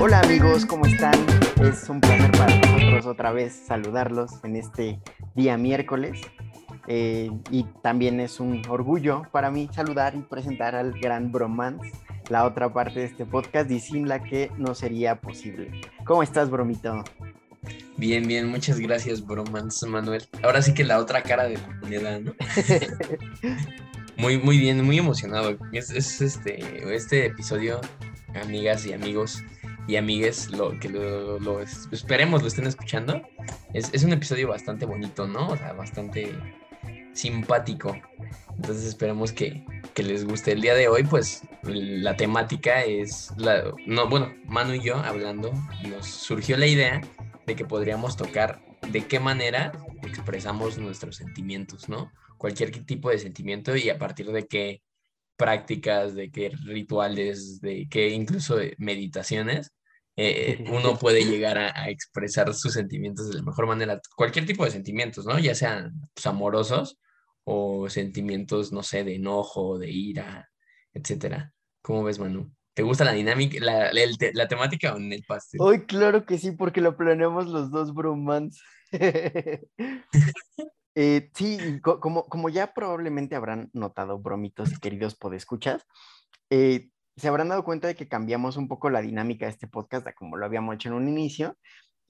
Hola amigos, ¿cómo están? Es un placer para nosotros otra vez saludarlos en este día miércoles. Eh, y también es un orgullo para mí saludar y presentar al gran Bromance, la otra parte de este podcast y sin la que no sería posible. ¿Cómo estás, Bromito? Bien, bien, muchas gracias, Bromance Manuel. Ahora sí que la otra cara de la moneda, ¿no? muy, muy bien, muy emocionado. Es, este, este episodio, amigas y amigos y amigues, lo, que lo, esperemos lo estén escuchando. Es, es un episodio bastante bonito, ¿no? O sea, bastante simpático. Entonces esperemos que, les guste. El día de hoy, pues la temática es, la, no, bueno, Manu y yo hablando, nos surgió la idea de que podríamos tocar de qué manera expresamos nuestros sentimientos, ¿no? Cualquier tipo de sentimiento y a partir de qué prácticas, de qué rituales, de qué incluso meditaciones, eh, uno puede llegar a, expresar sus sentimientos de la mejor manera. Cualquier tipo de sentimientos, ¿no? Ya sean pues, amorosos o sentimientos, no sé, de enojo, de ira, etcétera. ¿Cómo ves, Manu? ¿Te gusta la dinámica, la, la, temática o en el pastel? Hoy claro que sí, porque lo planeamos los dos bromans. eh, sí, como, como ya probablemente habrán notado, bromitos queridos podescuchas, eh, se habrán dado cuenta de que cambiamos un poco la dinámica de este podcast, de como lo habíamos hecho en un inicio,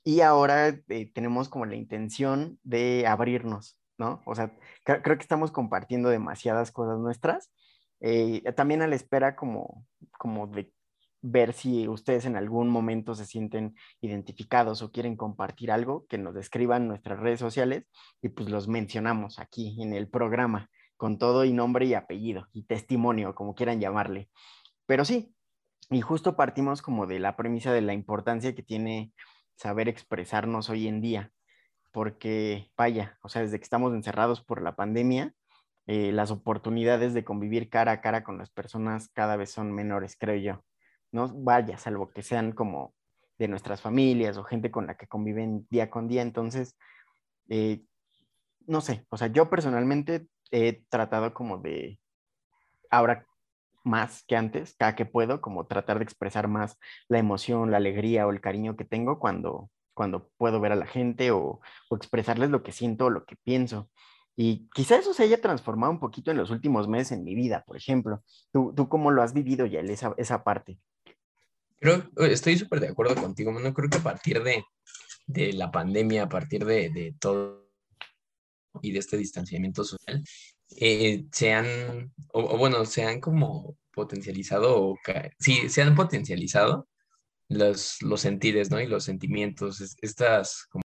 y ahora eh, tenemos como la intención de abrirnos ¿no? O sea, creo que estamos compartiendo demasiadas cosas nuestras. Eh, también a la espera como, como de ver si ustedes en algún momento se sienten identificados o quieren compartir algo, que nos describan nuestras redes sociales y pues los mencionamos aquí en el programa con todo y nombre y apellido y testimonio, como quieran llamarle. Pero sí, y justo partimos como de la premisa de la importancia que tiene saber expresarnos hoy en día porque vaya, o sea, desde que estamos encerrados por la pandemia, eh, las oportunidades de convivir cara a cara con las personas cada vez son menores, creo yo. No vaya, salvo que sean como de nuestras familias o gente con la que conviven día con día. Entonces, eh, no sé, o sea, yo personalmente he tratado como de, ahora más que antes, cada que puedo, como tratar de expresar más la emoción, la alegría o el cariño que tengo cuando, cuando puedo ver a la gente o, expresarles lo que siento o lo que pienso. Y quizá eso se haya transformado un poquito en los últimos meses en mi vida, por ejemplo. ¿Tú, tú cómo lo has vivido ya, esa, esa parte? Creo, estoy súper de acuerdo contigo, no creo que a partir de, de la pandemia, a partir de, de, todo y de este distanciamiento social, eh, se han, o, bueno, se han como potencializado, o, sí, se han potencializado los, los sentires, ¿no? Y los sentimientos, estas como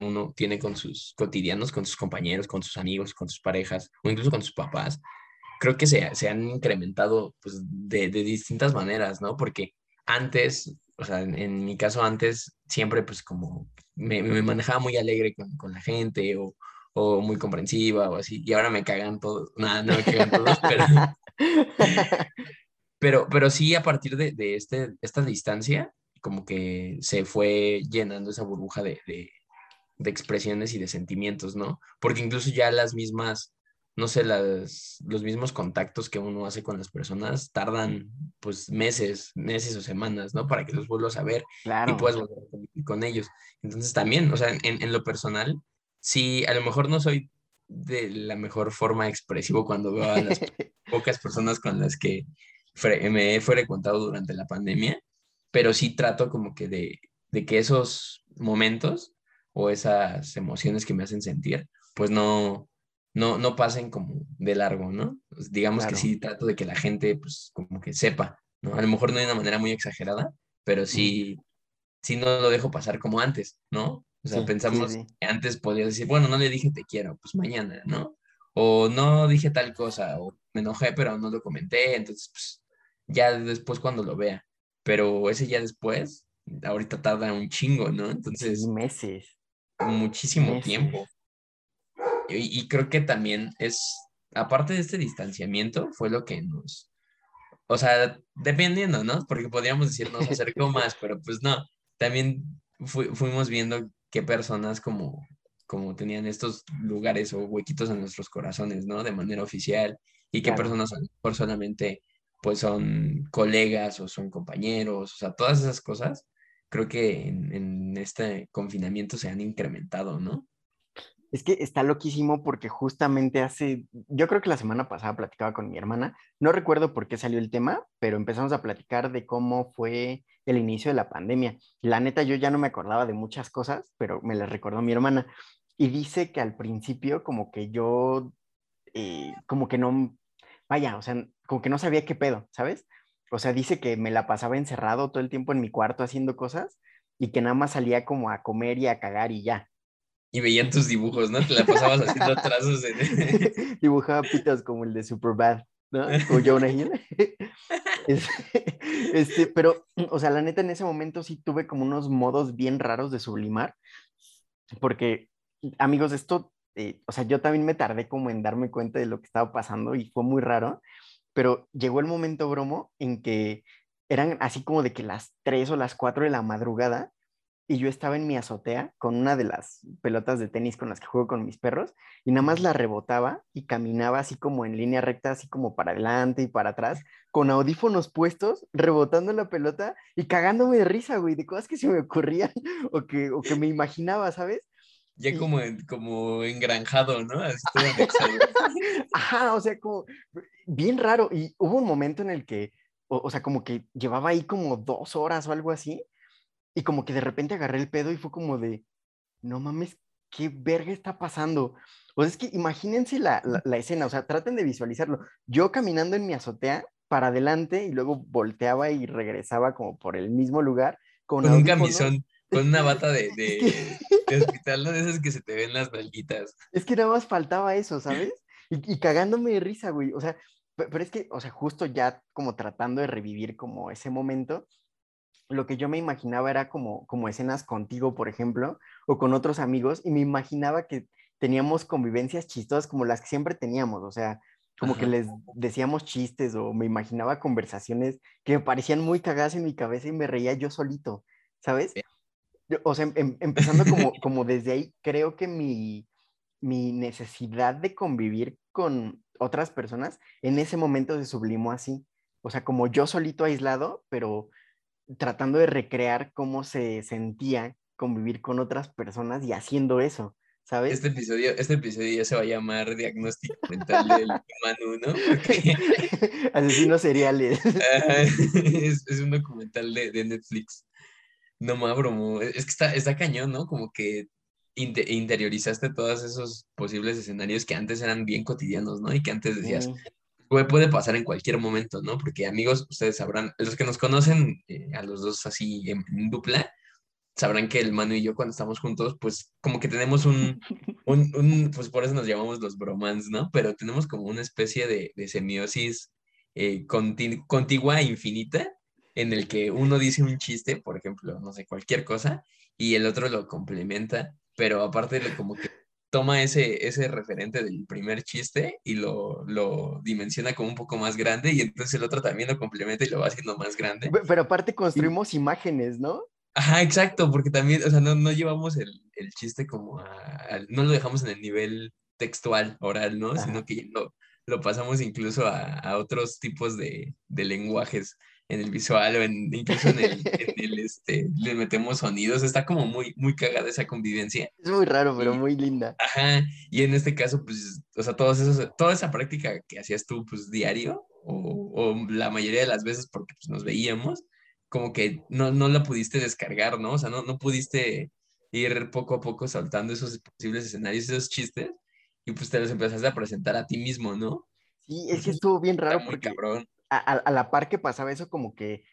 uno tiene con sus cotidianos, con sus compañeros, con sus amigos, con sus parejas o incluso con sus papás, creo que se, han incrementado pues, de, de, distintas maneras, ¿no? Porque antes, o sea, en, mi caso antes, siempre pues como me, me manejaba muy alegre con, con la gente o, o, muy comprensiva o así, y ahora me cagan todos, nada, no me cagan todos, pero... Pero, pero sí, a partir de, de este, esta distancia, como que se fue llenando esa burbuja de, de, de, expresiones y de sentimientos, ¿no? Porque incluso ya las mismas, no sé, las, los mismos contactos que uno hace con las personas tardan pues meses, meses o semanas, ¿no? Para que los vuelvas a ver y puedas volver a con ellos. Entonces también, o sea, en, en lo personal, sí, a lo mejor no soy de la mejor forma expresivo cuando veo a las pocas personas con las que me he frecuentado durante la pandemia, pero sí trato como que de, de que esos momentos o esas emociones que me hacen sentir, pues no, no, no pasen como de largo, ¿no? Pues digamos que sí trato de que la gente, pues como que sepa, ¿no? A lo mejor no de una manera muy exagerada, pero sí, sí no lo dejo pasar como antes, ¿no? O sea, pensamos que antes podía decir, bueno, no le dije te quiero, pues mañana, ¿no? O no dije tal cosa, o me enojé, pero no lo comenté, entonces, pues ya después cuando lo vea. Pero ese ya después, ahorita tarda un chingo, ¿no? Entonces. Meses. Muchísimo tiempo. Y, creo que también es, aparte de este distanciamiento, fue lo que nos. O sea, dependiendo, ¿no? Porque podríamos decir nos acercó más, pero pues no. También fuimos viendo qué personas como, como tenían estos lugares o huequitos en nuestros corazones, ¿no? De manera oficial. Y qué personas por solamente pues son colegas o son compañeros, o sea, todas esas cosas, creo que en, en este confinamiento se han incrementado, ¿no? Es que está loquísimo porque justamente hace, yo creo que la semana pasada platicaba con mi hermana, no recuerdo por qué salió el tema, pero empezamos a platicar de cómo fue el inicio de la pandemia. La neta, yo ya no me acordaba de muchas cosas, pero me las recordó mi hermana. Y dice que al principio como que yo, eh, como que no, vaya, o sea, como que no sabía qué pedo, ¿sabes? O sea, dice que me la pasaba encerrado todo el tiempo en mi cuarto haciendo cosas y que nada más salía como a comer y a cagar y ya y veían tus dibujos, ¿no? Te la pasabas haciendo trazos. En... Dibujaba pitas como el de Superbad, ¿no? O Jonah Hill. Este, pero, o sea, la neta, en ese momento sí tuve como unos modos bien raros de sublimar, porque, amigos, esto, eh, o sea, yo también me tardé como en darme cuenta de lo que estaba pasando y fue muy raro, pero llegó el momento, bromo, en que eran así como de que las 3 o las 4 de la madrugada y yo estaba en mi azotea con una de las pelotas de tenis con las que juego con mis perros y nada más la rebotaba y caminaba así como en línea recta, así como para adelante y para atrás, con audífonos puestos, rebotando la pelota y cagándome de risa, güey, de cosas que se me ocurrían o que, o que me imaginaba, ¿sabes? Ya como, como engranjado, ¿no? Ajá, o sea, como bien raro. Y hubo un momento en el que, o, o sea, como que llevaba ahí como dos horas o algo así y como que de repente agarré el pedo y fue como de, no mames, ¿qué verga está pasando? O sea, es que imagínense la, la, escena, o sea, traten de visualizarlo. Yo caminando en mi azotea para adelante y luego volteaba y regresaba como por el mismo lugar. Con, con un camisón, con una bata de, de, hospital, ¿no? De esas que se te ven las nalguitas. Es que nada más faltaba eso, ¿sabes? Y, y cagándome de risa, güey. O sea, pero es que, o sea, justo ya como tratando de revivir como ese momento, lo que yo me imaginaba era como, como escenas contigo, por ejemplo, o con otros amigos, y me imaginaba que teníamos convivencias chistosas como las que siempre teníamos, o sea, como que les decíamos chistes o me imaginaba conversaciones que me parecían muy cagadas en mi cabeza y me reía yo solito, ¿sabes? O sea, em, em, empezando como, como desde ahí, creo que mi, mi necesidad de convivir con otras personas en ese momento se sublimó así. O sea, como yo solito aislado, pero tratando de recrear cómo se sentía convivir con otras personas y haciendo eso, ¿sabes? Este episodio, este episodio ya se va a llamar Diagnóstico Mental del Manu, ¿no? Asesinos seriales. es, es, un documental de, de, Netflix. No más bromo. Es que está, está cañón, ¿no? Como que interiorizaste todos esos posibles escenarios que antes eran bien cotidianos, ¿no? Y que antes decías, puede pasar en cualquier momento, ¿no? Porque amigos, ustedes sabrán, los que nos conocen eh, a los dos así en, dupla, sabrán que el Manu y yo cuando estamos juntos, pues como que tenemos un, un, un pues por eso nos llamamos los bromans, ¿no? Pero tenemos como una especie de, de semiosis eh, contigua e infinita en el que uno dice un chiste, por ejemplo, no sé, cualquier cosa, y el otro lo complementa, pero aparte de como que toma ese, ese referente del primer chiste y lo, lo, dimensiona como un poco más grande y entonces el otro también lo complementa y lo va haciendo más grande. Pero aparte construimos imágenes, ¿no? Ajá, exacto, porque también, o sea, no, no llevamos el, el chiste como a, no lo dejamos en el nivel textual, oral, ¿no? Sino que lo, lo pasamos incluso a, a otros tipos de, de lenguajes en el visual o en, incluso en el, este, le metemos sonidos, está como muy, muy cagada esa convivencia. Es muy raro, pero muy linda. Ajá, y en este caso, pues, o sea, todos esos, toda esa práctica que hacías tú, pues, diario, o, o la mayoría de las veces porque pues, nos veíamos, como que no, no la pudiste descargar, ¿no? O sea, no, no pudiste ir poco a poco saltando esos posibles escenarios, esos chistes, y pues te los empezaste a presentar a ti mismo, ¿no? Sí, es que estuvo bien raro. porque... cabrón a, la par que pasaba eso, como que,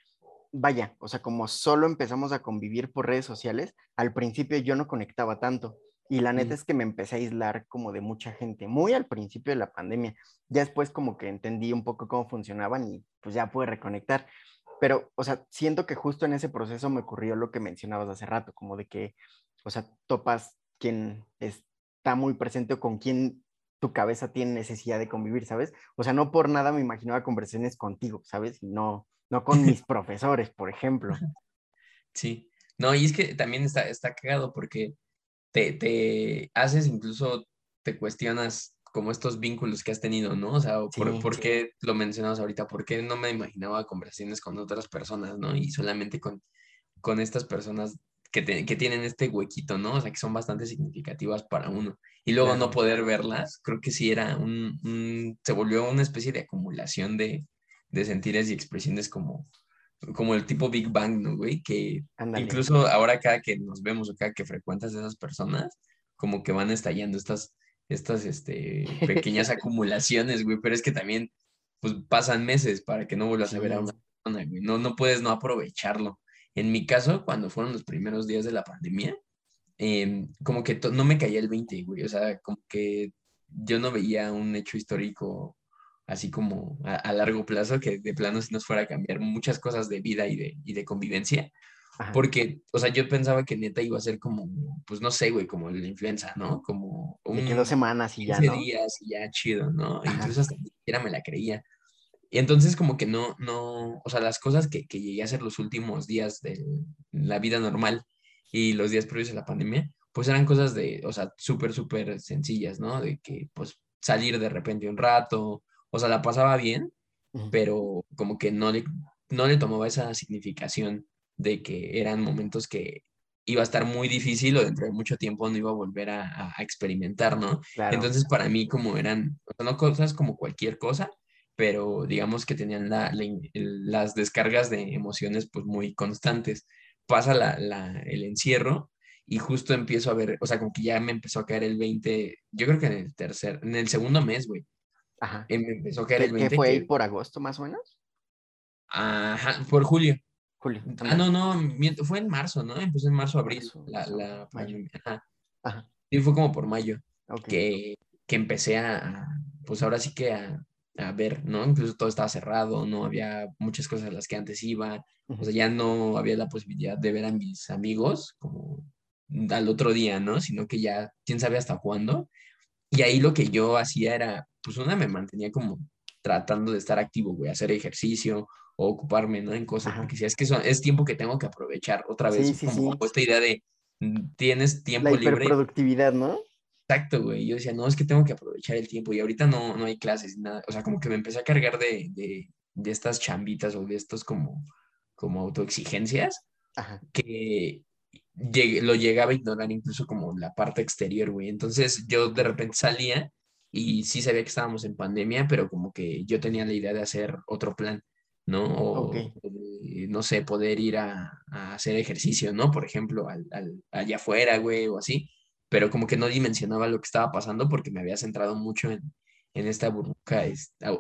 vaya, o sea, como solo empezamos a convivir por redes sociales, al principio yo no conectaba tanto. Y la neta mm. es que me empecé a aislar como de mucha gente, muy al principio de la pandemia. Ya después como que entendí un poco cómo funcionaban y pues ya pude reconectar. Pero, o sea, siento que justo en ese proceso me ocurrió lo que mencionabas hace rato, como de que, o sea, topas quien está muy presente o con quien tu cabeza tiene necesidad de convivir, ¿sabes? O sea, no por nada me imaginaba conversaciones contigo, ¿sabes? Y no, no con mis profesores, por ejemplo. Sí, no, y es que también está, está cagado porque te, te haces, incluso te cuestionas como estos vínculos que has tenido, ¿no? O sea, ¿por, ¿por Sí. qué lo mencionas ahorita? ¿Por qué no me imaginaba conversaciones con otras personas, ¿no? Y solamente con, con estas personas que, te- que tienen este huequito, ¿no? O sea, que son bastante significativas para uno. Y luego no Claro. poder verlas, creo que sí era un, un- se volvió una especie de acumulación de, de sentires y expresiones como, como el tipo Big Bang, ¿no, güey? Que Ándale. incluso ahora cada que nos vemos o cada que frecuentas a esas personas, como que van estallando estas, estas, este, pequeñas acumulaciones, güey, pero es que también, pues pasan meses para que no vuelvas a ver a una Sí. persona, güey, no, no puedes no aprovecharlo. En mi caso, cuando fueron los primeros días de la pandemia, em, como que no me caía el 20, güey, o sea, como que yo no veía un hecho histórico así como a, a largo plazo que de plano sí nos fuera a cambiar muchas cosas de vida y de, y de convivencia. Ajá. Porque, o sea, yo pensaba que neta iba a ser como, pues no sé, güey, como la influenza, ¿no? Como De que un dos semanas y ya, 15 ¿no? días y ya chido, ¿no? Ajá. Incluso hasta ni siquiera me la creía. Y entonces como que no, no, o sea, las cosas que, que llegué a hacer los últimos días de la vida normal y los días previos a la pandemia, pues eran cosas de, o sea, súper, súper sencillas, ¿no? De que, pues, salir de repente un rato, o sea, la pasaba bien, pero como que no le, no le tomaba esa significación de que eran momentos que iba a estar muy difícil o dentro de mucho tiempo no iba a volver a, a- a experimentar, ¿no? Claro. Entonces para mí como eran, o sea, no cosas como cualquier cosa, pero digamos que tenían la- la las descargas de emociones pues muy constantes. Pasa la, el encierro y justo empiezo a ver, o sea, como que ya me empezó a caer el 20, yo creo que en el tercer, en el segundo mes, güey, Ajá. eh, me empezó a caer ¿Qué, el qué 20 fue ahí que- por agosto más o menos? Ajá, por julio. Julio. Ah, no, no, fue en marzo, ¿no? Empezó en marzo, abril, Marzo, la, la mayo. pandemia. Ajá. Ajá. Sí, fue como por mayo, que, que empecé a, pues ahora sí que a, a ver, ¿no? Incluso todo estaba cerrado, no había muchas cosas a las que antes iba, o sea, ya no había la posibilidad de ver a mis amigos como al otro día, ¿no? Sino que ya, quién sabe hasta cuándo. Y ahí lo que yo hacía era, pues una me mantenía como tratando de estar activo, güey, hacer ejercicio o ocuparme, ¿no? En cosas, Ajá. porque si es que es tiempo que tengo que aprovechar otra vez, Sí, sí, como sí. esta idea de mm, tienes La tiempo libre. hiperproductividad, ¿no? Exacto, güey. Yo decía, no, es que tengo que aprovechar el tiempo y ahorita no, no hay clases, nada. O sea, como que me empecé a cargar de, de, de estas chambitas o de estos como, como autoexigencias Ajá. que llegué- lo llegaba a ignorar incluso como la parte exterior, güey. Entonces yo de repente salía y sí sabía que estábamos en pandemia, pero como que yo tenía la idea de hacer otro plan, ¿no? O, no sé, poder ir a, a hacer ejercicio, ¿no? Por ejemplo, al, al- allá afuera, güey, o así, pero como que no dimensionaba lo que estaba pasando porque me había centrado mucho en, en esta burbuja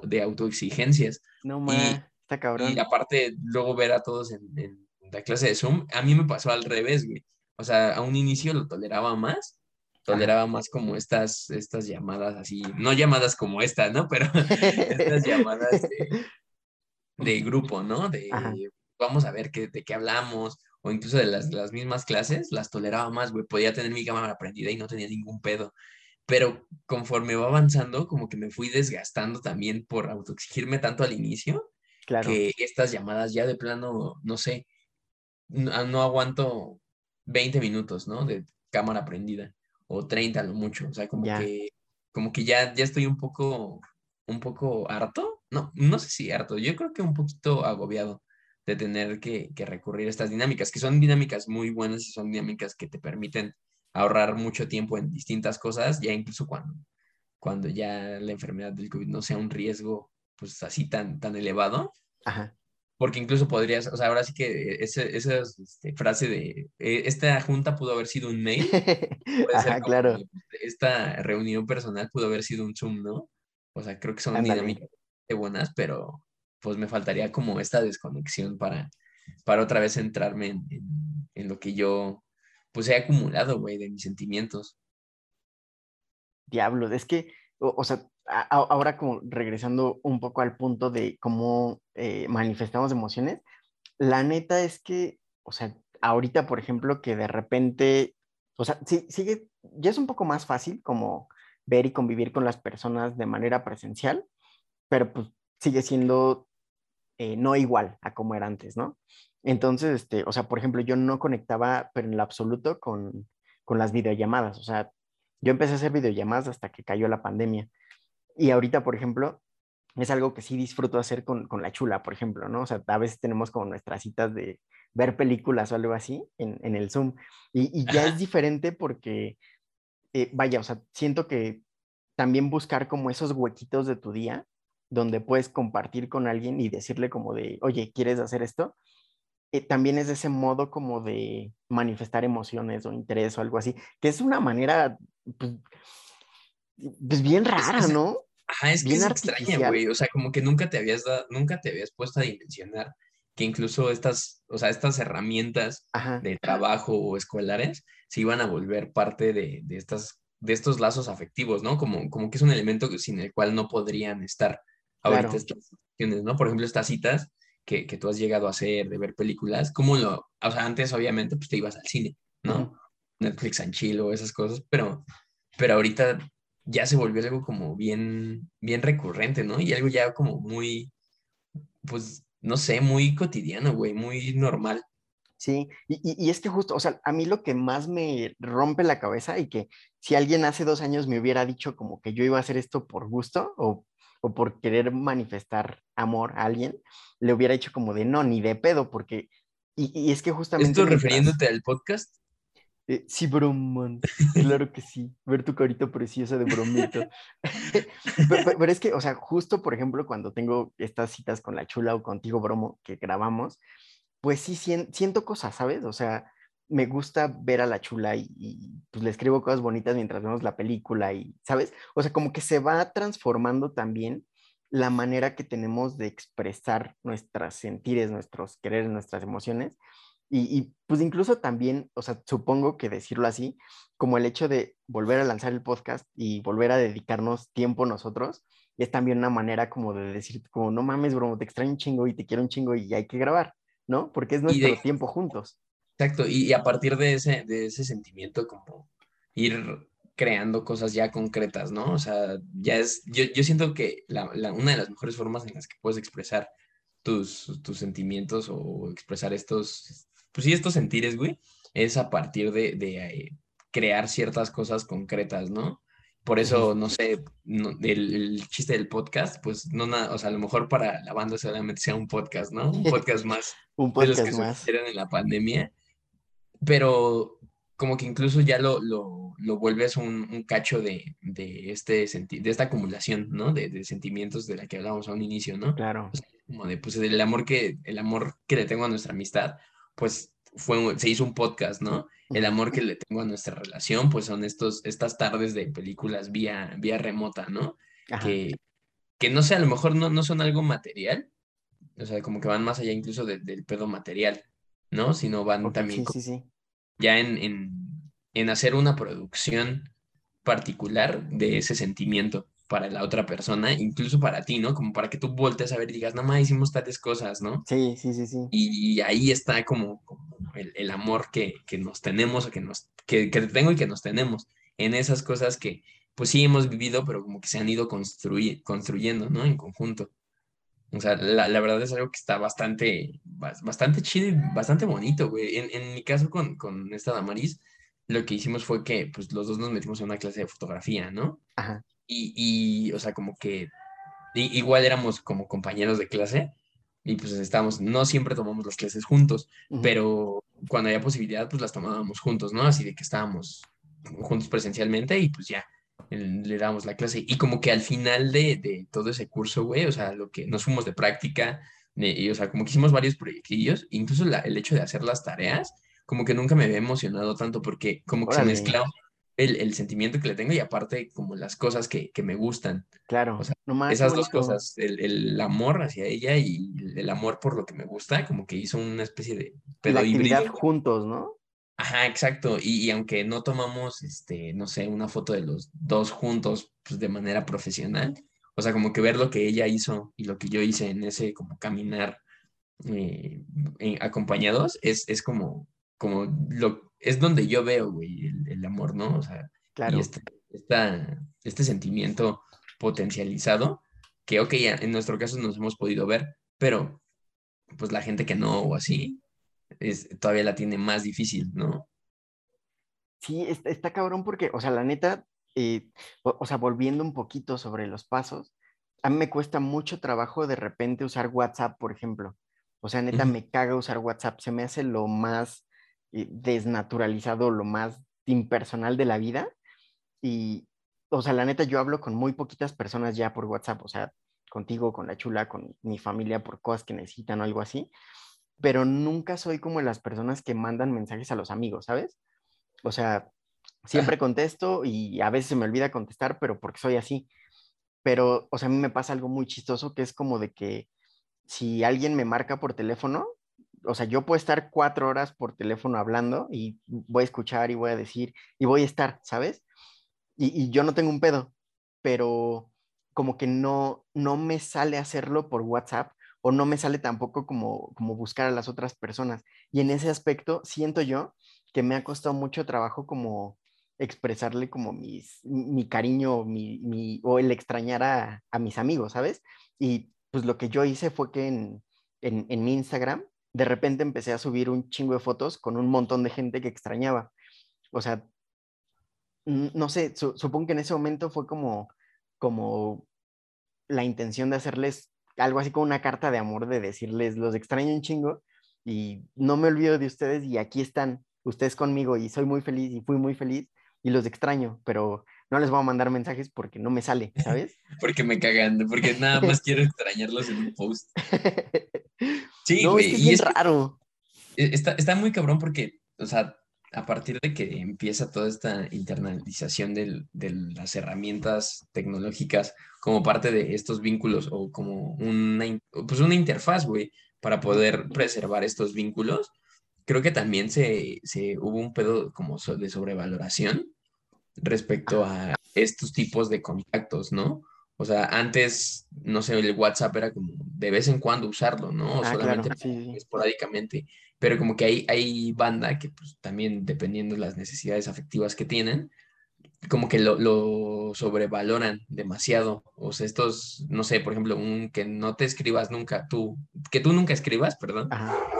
de autoexigencias. No Y, más, está y cabrón. aparte, luego ver a todos en, en la clase de Zoom, a mí me pasó al revés, güey. O sea, a un inicio lo toleraba más, toleraba más como estas, estas llamadas así, no llamadas como esta, ¿no? Pero estas llamadas de, de grupo, ¿no? De Ajá. vamos a ver qué, de qué hablamos, o incluso de las, de las mismas clases, las toleraba más, güey. Podía tener mi cámara prendida y no tenía ningún pedo. Pero conforme va avanzando, como que me fui desgastando también por autoexigirme tanto al inicio Claro. que estas llamadas ya de plano, no sé, no, no aguanto 20 minutos, ¿no? De cámara prendida o 30 a lo mucho, o sea, como Ya. que como que ya ya estoy un poco un poco harto, no, no sé si harto, yo creo que un poquito agobiado de tener que, que recurrir a estas dinámicas, que son dinámicas muy buenas y son dinámicas que te permiten ahorrar mucho tiempo en distintas cosas, ya incluso cuando, cuando ya la enfermedad del COVID no sea un riesgo pues así tan, tan elevado, Ajá. porque incluso podrías, o sea, ahora sí que esa este, frase de eh, esta junta pudo haber sido un mail, puede Ajá, claro. esta reunión personal pudo haber sido un Zoom, ¿no? O sea, creo que son Ándale. dinámicas buenas, pero pues me faltaría como esta desconexión para, para otra vez centrarme en, en- en lo que yo pues he acumulado, güey, de mis sentimientos. Diablos, es que, o, o sea, a- ahora como regresando un poco al punto de cómo eh, manifestamos emociones, la neta es que, o sea, ahorita, por ejemplo, que de repente, o sea, sí, sigue, ya es un poco más fácil como ver y convivir con las personas de manera presencial, pero pues sigue siendo eh, no igual a como era antes, ¿no? Entonces, este, o sea, por ejemplo, yo no conectaba, pero en lo absoluto, con, con las videollamadas. O sea, yo empecé a hacer videollamadas hasta que cayó la pandemia. Y ahorita, por ejemplo, es algo que sí disfruto hacer con, con la chula, por ejemplo, ¿no? O sea, a veces tenemos como nuestras citas de ver películas o algo así en, en el Zoom. Y, y ya Ajá. es diferente porque, eh, vaya, o sea, siento que también buscar como esos huequitos de tu día donde puedes compartir con alguien y decirle como de, oye, ¿quieres hacer esto? Eh, también es ese modo como de manifestar emociones o interés o algo así, que es una manera, pues, pues bien rara, es- ¿no? ajá, es que Bien es extraña, güey. O sea, como que nunca te habías dado, nunca te habías puesto a dimensionar que incluso estas, o sea, estas herramientas Ajá, de trabajo o escolares se iban a volver parte de, de estas, de estos lazos afectivos, ¿no? Como, como que es un elemento sin el cual no podrían estar ahorita claro, estas situaciones, ¿no? Por ejemplo, estas citas que, que tú has llegado a hacer, de ver películas, ¿cómo lo, o sea, antes obviamente pues te ibas al cine, ¿no? ujú, Netflix and chill o esas cosas, pero, pero ahorita ya se volvió algo como bien, bien recurrente, ¿no? Y algo ya como muy, pues, no sé, muy cotidiano, güey, muy normal. Sí, y, y- y es que justo, o sea, a mí lo que más me rompe la cabeza y que si alguien hace dos años me hubiera dicho como que yo iba a hacer esto por gusto o, o por querer manifestar amor a alguien, le hubiera dicho como de no, ni de pedo, porque, y, y es que justamente Esto refiriéndote al podcast, eh, sí, bromón, claro que sí, ver tu carita preciosa de bromito. Pe- pe- Pero, es que, o sea, justo por ejemplo, cuando tengo estas citas con la chula o contigo, bromo, que grabamos, pues sí sien- siento cosas, ¿sabes? O sea, me gusta ver a la chula y, y, pues le escribo cosas bonitas mientras vemos la película y, ¿sabes? O sea, como que se va transformando también la manera que tenemos de expresar nuestros sentires, nuestros quereres, nuestras emociones. Y, y, pues incluso también, o sea, supongo que decirlo así, como el hecho de volver a lanzar el podcast y volver a dedicarnos tiempo nosotros, es también una manera como de decir, como, no mames, bro, te extraño un chingo y te quiero un chingo y hay que grabar. ¿no? Porque es nuestro de, tiempo juntos. Exacto, y, y a partir de ese, de ese sentimiento, como ir creando cosas ya concretas, ¿no? O sea, ya es, yo, yo siento que la, la- una de las mejores formas en las que puedes expresar tus, tus sentimientos o expresar estos, pues sí, estos sentires, güey, es a partir de, de eh, crear ciertas cosas concretas, ¿no? Por eso, no sé, no- el, el chiste del podcast, pues no nada, o sea, a lo mejor para la banda solamente sea un podcast, ¿no? Un podcast más Un de los que podcast más. surgieron en la pandemia, pero como que incluso ya lo, lo, lo vuelves un, un cacho de, de, este senti de esta acumulación, ¿no? De, de sentimientos de la que hablábamos a un inicio, ¿no? Claro. O sea, como de, pues, el amor que, el amor que le tengo a nuestra amistad, pues, fue, se hizo un podcast, ¿no? El amor que le tengo a nuestra relación, pues, son estos, estas tardes de películas vía, vía remota, ¿no? Ajá. Que, que no sé, a lo mejor no, no son algo material, o sea, como que van más allá incluso de- del pedo material, ¿no? Sino van también sí, sí, sí. ya en, en, en hacer una producción particular de ese sentimiento para la otra persona, incluso para ti, ¿no? Como para que tú voltees a ver y digas, no más, hicimos tales cosas, ¿no? Sí, sí, sí, sí. Y, ahí está como, como el, el, amor que, que, nos tenemos o que, nos, que, que tengo y que nos tenemos en esas cosas que pues sí hemos vivido, pero como que se han ido construy construyendo, ¿no? En conjunto. O sea, la, la, verdad es algo que está bastante, bastante chido y bastante bonito, güey. En, en mi caso con, con esta Damaris, lo que hicimos fue que pues los dos nos metimos en una clase de fotografía, ¿no? Ajá. Y, y o sea, como que y, igual éramos como compañeros de clase y pues estábamos, no siempre tomamos las clases juntos, Ujú. pero cuando había posibilidad, pues las tomábamos juntos, ¿no? Así de que estábamos juntos presencialmente y pues ya le dábamos la clase. Y como que al final de, de todo ese curso, güey, o sea, lo que nos fuimos de práctica, y, o sea, como que hicimos varios proyectillos, incluso la- el hecho de hacer las tareas, como que nunca me había emocionado tanto porque como que se Órale. mezclaba el, el sentimiento que le tengo y aparte como las cosas que, que me gustan. Claro. O sea, no más, qué Esas dos cosas, el, el amor hacia ella y el amor por lo que me gusta, como que hizo una especie de Y la actividad juntos, ¿no? Ajá, exacto. Y, y aunque no tomamos, este, no sé, una foto de los dos juntos, pues de manera profesional, o sea, como que ver lo que ella hizo y lo que yo hice en ese como caminar eh, en- acompañados, es, es como, como lo, es donde yo veo, güey, el, el amor, ¿no? O sea, Claro. y este, esta- este sentimiento potencializado, que, ok, ya en nuestro caso nos hemos podido ver, pero pues la gente que no o así, es, todavía la tiene más difícil, ¿no? Sí, está, está cabrón porque, o sea, la neta, eh, o, sea, volviendo un poquito sobre los pasos, a mí me cuesta mucho trabajo de repente usar WhatsApp, por ejemplo. O sea, neta, me caga usar WhatsApp. Se me hace lo más eh, desnaturalizado, lo más impersonal de la vida. Y, o sea, la neta, yo hablo con muy poquitas personas ya por WhatsApp. O sea, contigo, con la chula, con mi familia por cosas que necesitan o algo así. Pero nunca soy como las personas que mandan mensajes a los amigos, ¿sabes? O sea, siempre contesto y a veces se me olvida contestar, pero porque soy así. Pero, o sea, a mí me pasa algo muy chistoso que es como de que si alguien me marca por teléfono, o sea, yo puedo estar cuatro horas por teléfono hablando y voy a escuchar y voy a decir y voy a estar, ¿sabes? Y, yo no tengo un pedo, pero como que no, no me sale hacerlo por WhatsApp o no me sale tampoco como, como buscar a las otras personas. Y en ese aspecto siento yo que me ha costado mucho trabajo como expresarle como mis, mi cariño mi, o el extrañar a, a, mis amigos, ¿sabes? Y pues lo que yo hice fue que en, en, en mi Instagram de repente empecé a subir un chingo de fotos con un montón de gente que extrañaba. O sea, no sé, supongo que en ese momento fue como, como la intención de hacerles algo así como una carta de amor, de decirles, los extraño un chingo y no me olvido de ustedes y aquí están ustedes conmigo y soy muy feliz y fui muy feliz y los extraño, pero no les voy a mandar mensajes porque no me sale, ¿sabes? porque me cagan, porque nada más quiero extrañarlos en un post. Sí, güey. Es, es raro. E, está, está muy cabrón porque, o sea, a partir de que empieza toda esta internalización de las herramientas tecnológicas como parte de estos vínculos o como una, pues una interfaz, güey, para poder preservar estos vínculos, creo que también se, se hubo un pedo como de sobrevaloración respecto a estos tipos de contactos, ¿no? O sea, antes, no sé, el WhatsApp era como de vez en cuando usarlo, ¿no? Ah, Solamente claro, esporádicamente. Pero como que hay, hay banda que pues también dependiendo de las necesidades afectivas que tienen, como que lo, lo, sobrevaloran demasiado. O sea, estos, no sé, por ejemplo, un que no te escribas nunca, tú, que tú nunca escribas, perdón,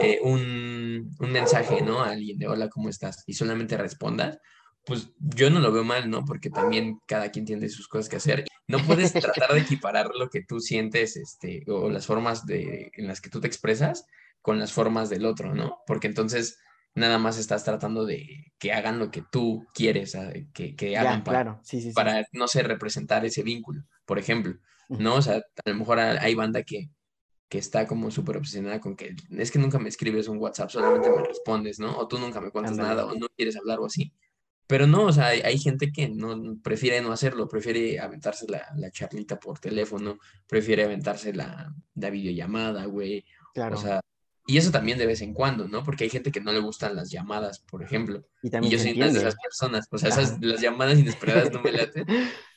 eh, un, un mensaje, ¿no? A alguien de hola, ¿cómo estás? Y solamente respondas pues yo no lo veo mal, ¿no? Porque también cada quien tiene sus cosas que hacer. No puedes tratar de equiparar lo que tú sientes, este, o las formas de, en las que tú te expresas con las formas del otro, ¿no? Porque entonces nada más estás tratando de que hagan lo que tú quieres que, que hagan para, para, no sé, representar ese vínculo, por ejemplo, ¿no? O sea, a lo mejor hay banda que, que está como súper obsesionada con que es que nunca me escribes un WhatsApp, solamente me respondes, ¿no? O tú nunca me cuentas nada, o no quieres hablar o así. Pero no, o sea, hay, gente que no prefiere no hacerlo, prefiere aventarse la, la charlita por teléfono, prefiere aventarse la, la videollamada, güey. Claro. O sea, y eso también de vez en cuando, ¿no? Porque hay gente que no le gustan las llamadas, por ejemplo. Y, también yo soy una de esas personas. O sea, esas, las llamadas inesperadas no me laten.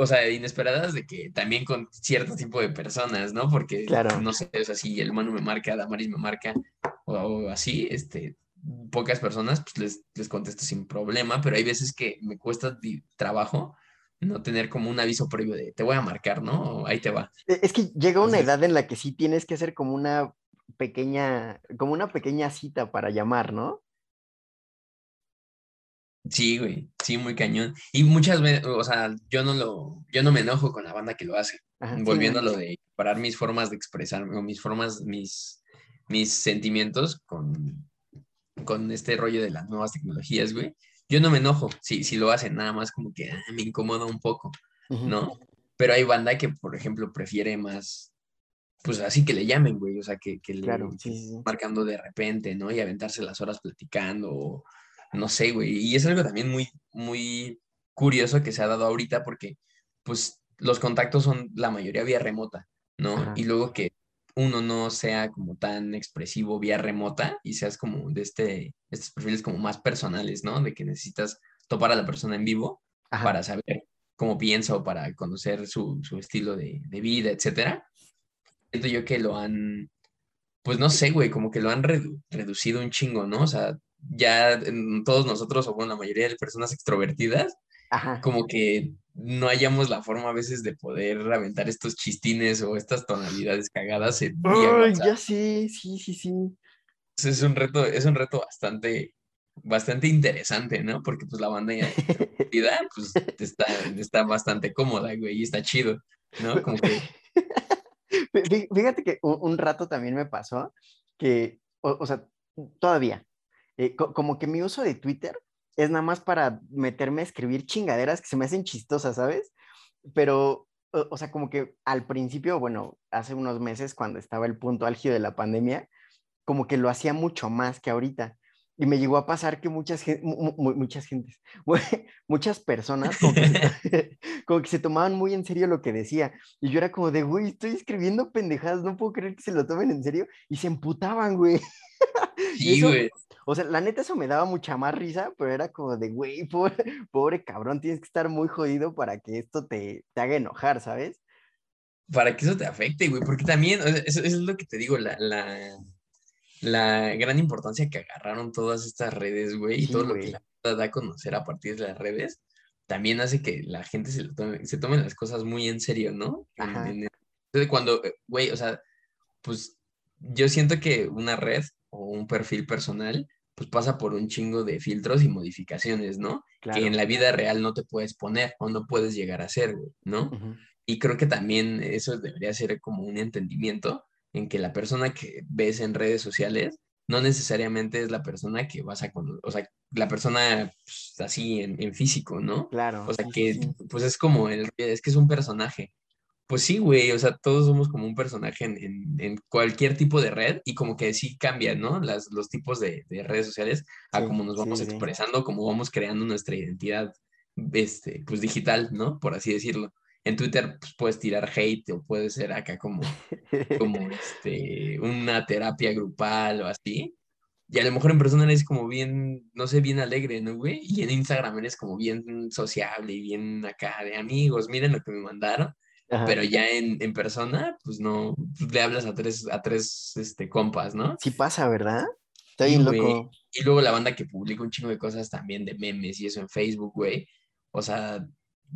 O sea, inesperadas de que también con cierto tipo de personas, ¿no? Porque, claro. no sé, o sea, si el humano me marca, Damaris me marca, o, o así, este, pocas personas, pues les, les contesto sin problema, pero hay veces que me cuesta trabajo no tener como un aviso previo de te voy a marcar, ¿no? Ahí te va. E, es que llega una edad en la que sí tienes que hacer como una pequeña, como una pequeña cita para llamar, ¿no? Sí, güey, sí, muy cañón. Y muchas veces, o sea, yo no lo, yo no me enojo con la banda que lo hace. Volviendo a lo de parar mis formas de expresarme o mis formas, mis, mis sentimientos con, con este rollo de las nuevas tecnologías, güey, yo no me enojo si, si lo hacen, nada más como que ah, me incomoda un poco, ¿no? Pero hay banda que, por ejemplo, prefiere más, pues así que le llamen, güey, o sea, que, que claro, le marcando de repente, ¿no? Y aventarse las horas platicando, no sé, güey. Y es algo también muy, muy curioso que se ha dado ahorita porque, pues, los contactos son la mayoría vía remota, ¿no? Y luego que uno no sea como tan expresivo vía remota y seas como de este, estos perfiles como más personales, ¿no? De que necesitas topar a la persona en vivo para saber cómo piensa o para conocer su, estilo de, vida, etcétera. Siento yo que lo han, pues no sé, güey, como que lo han reducido un chingo, ¿no? O sea, ya todos nosotros, o bueno, la mayoría de personas extrovertidas, como que no hayamos la forma a veces de poder aventar estos chistines o estas tonalidades cagadas Ay, ya sí, sí, sí, sí. Es un reto, es un reto bastante, bastante interesante, ¿no? Porque pues la banda ya pues está, está bastante cómoda, güey, y está chido, ¿no? Como que... Fíjate que un, rato también me pasó que, o, sea, todavía, eh, como que mi uso de Twitter es nada más para meterme a escribir chingaderas que se me hacen chistosas, ¿sabes? Pero, o, sea, como que al principio, bueno, hace unos meses cuando estaba el punto álgido de la pandemia, como que lo hacía mucho más que ahorita. Y me llegó a pasar que muchas, muchas gentes, muchas personas como que, se, tomaban muy en serio lo que decía. Y yo era como de, güey, estoy escribiendo pendejadas, no puedo creer que se lo tomen en serio. Y se emputaban, güey. Sí, güey. O sea, la neta eso me daba mucha más risa, pero era como de, güey, pobre, cabrón, tienes que estar muy jodido para que esto te, te haga enojar, ¿sabes? Para que eso te afecte, güey, porque también, eso, es lo que te digo, la, la, la, gran importancia que agarraron todas estas redes, güey, y todo lo que la da a conocer a partir de las redes, también hace que la gente se, tome, se tome las cosas muy en serio, ¿no? Entonces, cuando, eh, güey, o sea, pues yo siento que una red o un perfil personal pues pasa por un chingo de filtros y modificaciones, ¿no? Que en la vida real no te puedes poner o no puedes llegar a ser, ¿no? Y creo que también eso debería ser como un entendimiento en que la persona que ves en redes sociales no necesariamente es la persona que vas a conocer, o sea, la persona pues, así en, físico, ¿no? Claro. O sea, que pues es como, el, es que es un personaje, pues sí, güey, o sea, todos somos como un personaje en, cualquier tipo de red y como que sí cambian, ¿no? Las, los tipos de, redes sociales a cómo nos vamos expresando, cómo vamos creando nuestra identidad, este, pues digital, ¿no? Por así decirlo. En Twitter pues, puedes tirar hate o puede ser acá como, como este, una terapia grupal o así. Y a lo mejor en persona eres como bien, no sé, bien alegre, ¿no, güey? Y en Instagram eres como bien sociable y bien acá de amigos, miren lo que me mandaron pero ya en, en, persona, pues no, pues, le hablas a tres, a tres este, compas, ¿no? Sí pasa, ¿verdad? Está bien loco. Y luego la banda que publica un chingo de cosas también de memes y eso en Facebook, güey. O sea,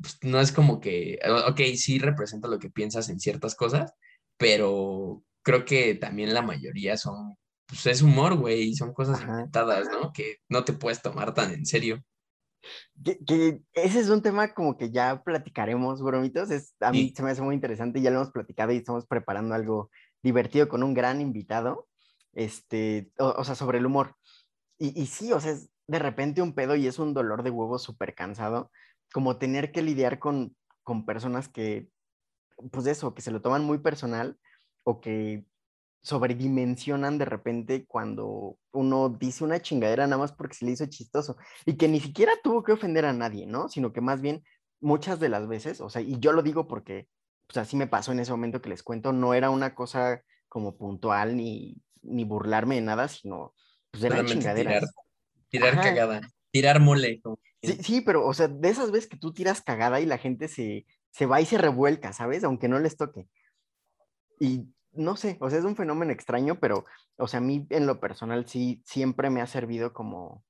pues, no es como que, ok, sí representa lo que piensas en ciertas cosas, pero creo que también la mayoría son, pues es humor, güey, son cosas inventadas, ¿no? Que no te puedes tomar tan en serio. Que, ese es un tema como que ya platicaremos, bromitos. Es, a mí se me hace muy interesante, ya lo hemos platicado y estamos preparando algo divertido con un gran invitado, este, o, sea, sobre el humor. Y, y, sí, o sea, es de repente un pedo y es un dolor de huevo súper cansado, como tener que lidiar con, con personas que, pues eso, que se lo toman muy personal o que sobredimensionan de repente cuando uno dice una chingadera nada más porque se le hizo chistoso y que ni siquiera tuvo que ofender a nadie, ¿no? Sino que más bien muchas de las veces, o sea, y yo lo digo porque pues así me pasó en ese momento que les cuento, no era una cosa como puntual ni, ni burlarme de nada, sino pues eran chingaderas. Tirar, cagada, tirar mole. Sí, sí, pero o sea, de esas veces que tú tiras cagada y la gente se, se va y se revuelca, ¿sabes? Aunque no les toque. Y no sé, o sea, es un fenómeno extraño, pero, o sea, a mí en lo personal sí siempre me ha servido como,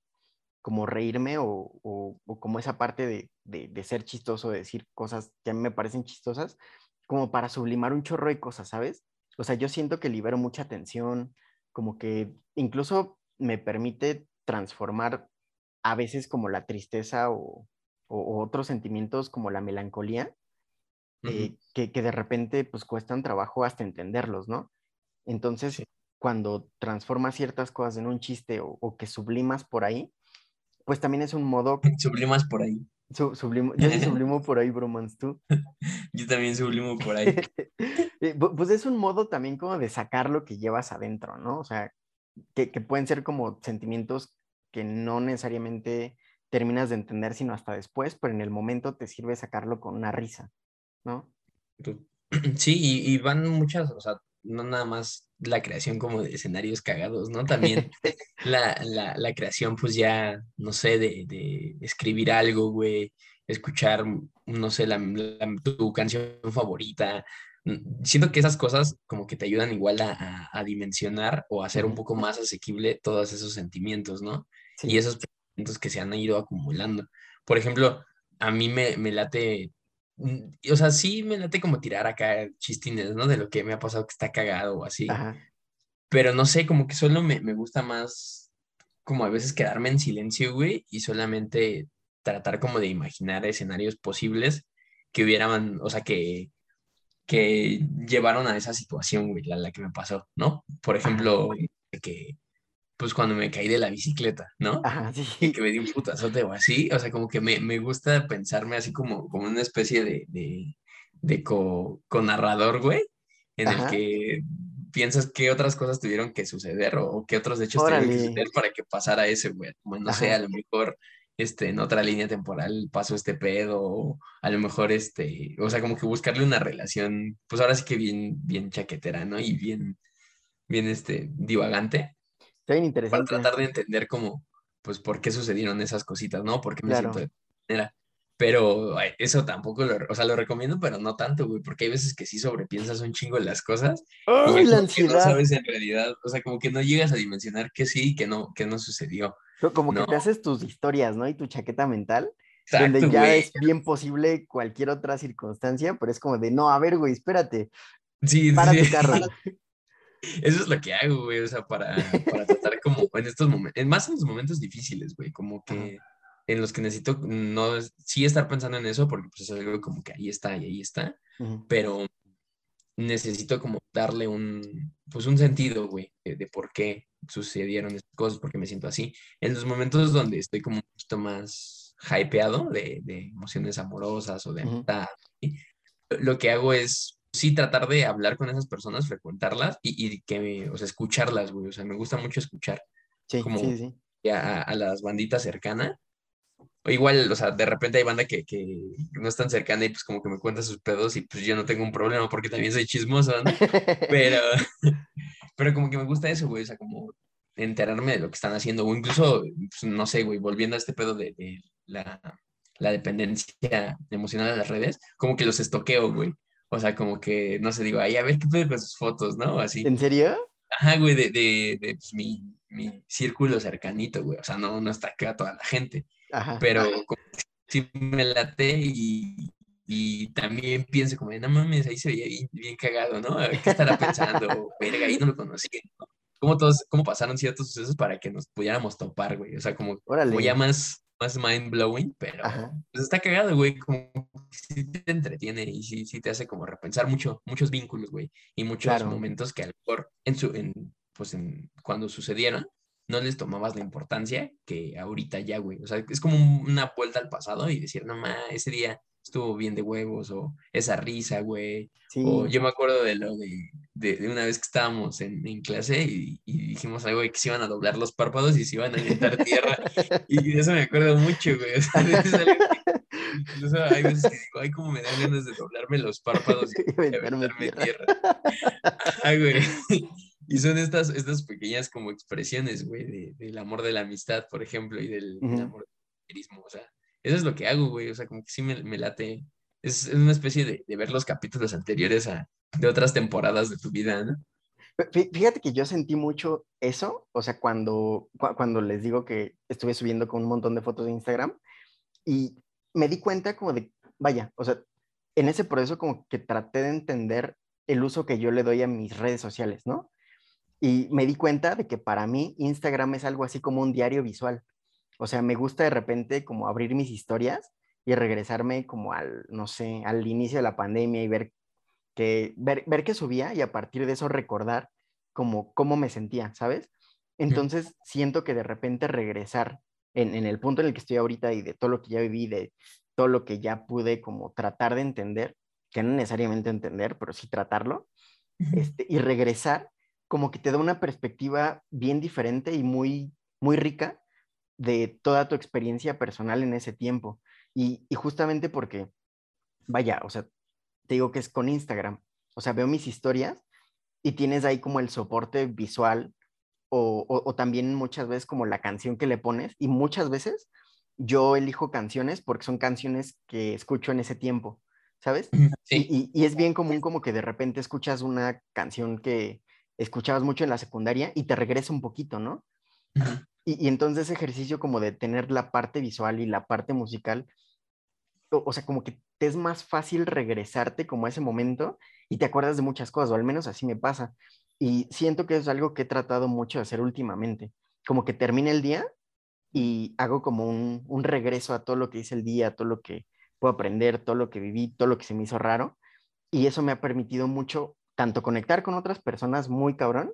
como reírme o, o, como esa parte de, de, de, ser chistoso, de decir cosas que a mí me parecen chistosas, como para sublimar un chorro de cosas, ¿sabes? O sea, yo siento que libero mucha tensión, como que incluso me permite transformar a veces como la tristeza o, o otros sentimientos como la melancolía eh, que, de repente pues cuestan trabajo hasta entenderlos, ¿no? Entonces, cuando transformas ciertas cosas en un chiste o, que sublimas por ahí, pues también es un modo... Sublimas por ahí. yo sí sublimo por ahí, bromance, tú. yo también sublimo por ahí. Eh, pues es un modo también como de sacar lo que llevas adentro, ¿no? O sea, que, que pueden ser como sentimientos que no necesariamente terminas de entender sino hasta después, pero en el momento te sirve sacarlo con una risa. ¿no? Sí, y, van muchas, o sea, no nada más la creación como de escenarios cagados, ¿no? También la, la, creación, pues ya, no sé, de, escribir algo, güey, escuchar, no sé, la, tu canción favorita. Mm, siento que esas cosas como que te ayudan igual a, a, dimensionar o a hacer un poco más asequible todos esos sentimientos, ¿no? Y esos sentimientos que se han ido acumulando. Por ejemplo, a mí me, me late Mm, o sea, sí me late como tirar acá chistines, ¿no? De lo que me ha pasado que está cagado o así. Pero no sé, como que solo me, gusta más como a veces quedarme en silencio, güey, y solamente tratar como de imaginar escenarios posibles que hubieran, o sea, que, que llevaron a esa situación, güey, la, la que me pasó, ¿no? Por ejemplo, que pues cuando me caí de la bicicleta, ¿no? Ajá, sí. Y que me di un putazote o así, o sea, como que me, me gusta pensarme así como, como una especie de, de, de co, narrador, güey, en el que piensas qué otras cosas tuvieron que suceder o, qué otros hechos tuvieron que suceder para que pasara ese, güey. Como no sé, a lo mejor este, en otra línea temporal pasó este pedo, o a lo mejor este, o sea, como que buscarle una relación, pues ahora sí que bien, bien chaquetera, ¿no? Y bien, bien, este, divagante. Está bien interesante. Para tratar de entender cómo, pues, por qué sucedieron esas cositas, ¿no? Por qué me siento de manera. Pero eso tampoco lo, o sea, lo recomiendo, pero no tanto, güey, porque hay veces que sí sobrepiensas un chingo en las cosas. ¡Ay, la ansiedad! No sabes en realidad, o sea, como que no llegas a dimensionar que sí y que no, que no sucedió. Como que te haces tus historias, ¿no? Y tu chaqueta mental, donde ya es bien posible cualquier otra circunstancia, pero es como de, no, a ver, güey, espérate. Sí, para tu carro. Eso es lo que hago, güey, o sea, para, para tratar como en estos momentos, más en los momentos difíciles, güey, como que en los que necesito no, sí estar pensando en eso, porque pues es algo como que ahí está y ahí está, pero necesito como darle un, pues un sentido, güey, de, por qué sucedieron estas cosas, porque me siento así. En los momentos donde estoy como un poquito más hypeado de, de emociones amorosas o de amistad, lo que hago es sí tratar de hablar con esas personas, frecuentarlas y, y que, o sea, escucharlas, güey. O sea, me gusta mucho escuchar. Sí, como sí, sí. A, a, las banditas cercanas. O igual, o sea, de repente hay banda que, que, no es tan cercana y pues como que me cuenta sus pedos y pues yo no tengo un problema porque también soy chismoso, ¿no? Pero, pero como que me gusta eso, güey. O sea, como enterarme de lo que están haciendo. O incluso, pues, no sé, güey, volviendo a este pedo de, de la, la dependencia emocional de las redes, como que los estoqueo, güey. O sea, como que, no sé, digo, ay, a ver qué puede con sus fotos, ¿no? Así. ¿En serio? Ajá, güey, de, de, de pues, mi, mi, círculo cercanito, güey. O sea, no, no está acá toda la gente. Ajá. Pero como sí me late y, y también pienso como, no mames, ahí se veía bien, bien cagado, ¿no? ¿Qué estará pensando? Verga, ahí no lo conocí. ¿no? ¿Cómo, todos, ¿Cómo pasaron ciertos sucesos para que nos pudiéramos topar, güey? O sea, como, como ya más más mind blowing, pero pues está cagado, güey, como si te entretiene y sí, sí te hace como repensar mucho, muchos vínculos, güey, y muchos momentos que a lo mejor en su, en, pues en, cuando sucedieron, no les tomabas la importancia que ahorita ya, güey. O sea, es como una vuelta al pasado y decir, no más, ese día estuvo bien de huevos, o esa risa, güey. O yo me acuerdo de lo de, de, una vez que estábamos en, en clase y, y, dijimos algo de que se iban a doblar los párpados y se iban a aventar tierra. y de eso me acuerdo mucho, güey. O sea, incluso hay veces que digo, ay, cómo me dan ganas de doblarme los párpados y, y aventarme tierra. Ay, güey. Y son estas, estas pequeñas como expresiones, güey, de, del amor de la amistad, por ejemplo, y del, amor del O sea, eso es lo que hago, güey. O sea, como que sí me, me late. Es, es, una especie de, de, ver los capítulos anteriores a, de otras temporadas de tu vida, ¿no? Fíjate que yo sentí mucho eso, o sea, cuando, cuando les digo que estuve subiendo con un montón de fotos de Instagram y me di cuenta como de, vaya, o sea, en ese proceso como que traté de entender el uso que yo le doy a mis redes sociales, ¿no? Y me di cuenta de que para mí Instagram es algo así como un diario visual. O sea, me gusta de repente como abrir mis historias y regresarme como al, no sé, al inicio de la pandemia y ver que, ver, ver que subía y a partir de eso recordar como cómo me sentía, ¿sabes? Entonces siento que de repente regresar en, en, el punto en el que estoy ahorita y de todo lo que ya viví, de todo lo que ya pude como tratar de entender, que no necesariamente entender, pero sí tratarlo, este, y regresar como que te da una perspectiva bien diferente y muy, muy rica de toda tu experiencia personal en ese tiempo. Y, y, justamente porque, vaya, o sea, te digo que es con Instagram. O sea, veo mis historias y tienes ahí como el soporte visual o, o, o también muchas veces como la canción que le pones. Y muchas veces yo elijo canciones porque son canciones que escucho en ese tiempo, ¿sabes? Sí. Y, y, y es bien común como que de repente escuchas una canción que escuchabas mucho en la secundaria y te regresa un poquito, ¿no? Uh -huh. Y, entonces ese ejercicio como de tener la parte visual y la parte musical, o, o, sea, como que te es más fácil regresarte como a ese momento y te acuerdas de muchas cosas, o al menos así me pasa. Y siento que es algo que he tratado mucho de hacer últimamente, como que termina el día y hago como un, un regreso a todo lo que hice el día, a todo lo que puedo aprender, todo lo que viví, todo lo que se me hizo raro. Y eso me ha permitido mucho tanto conectar con otras personas muy cabrón,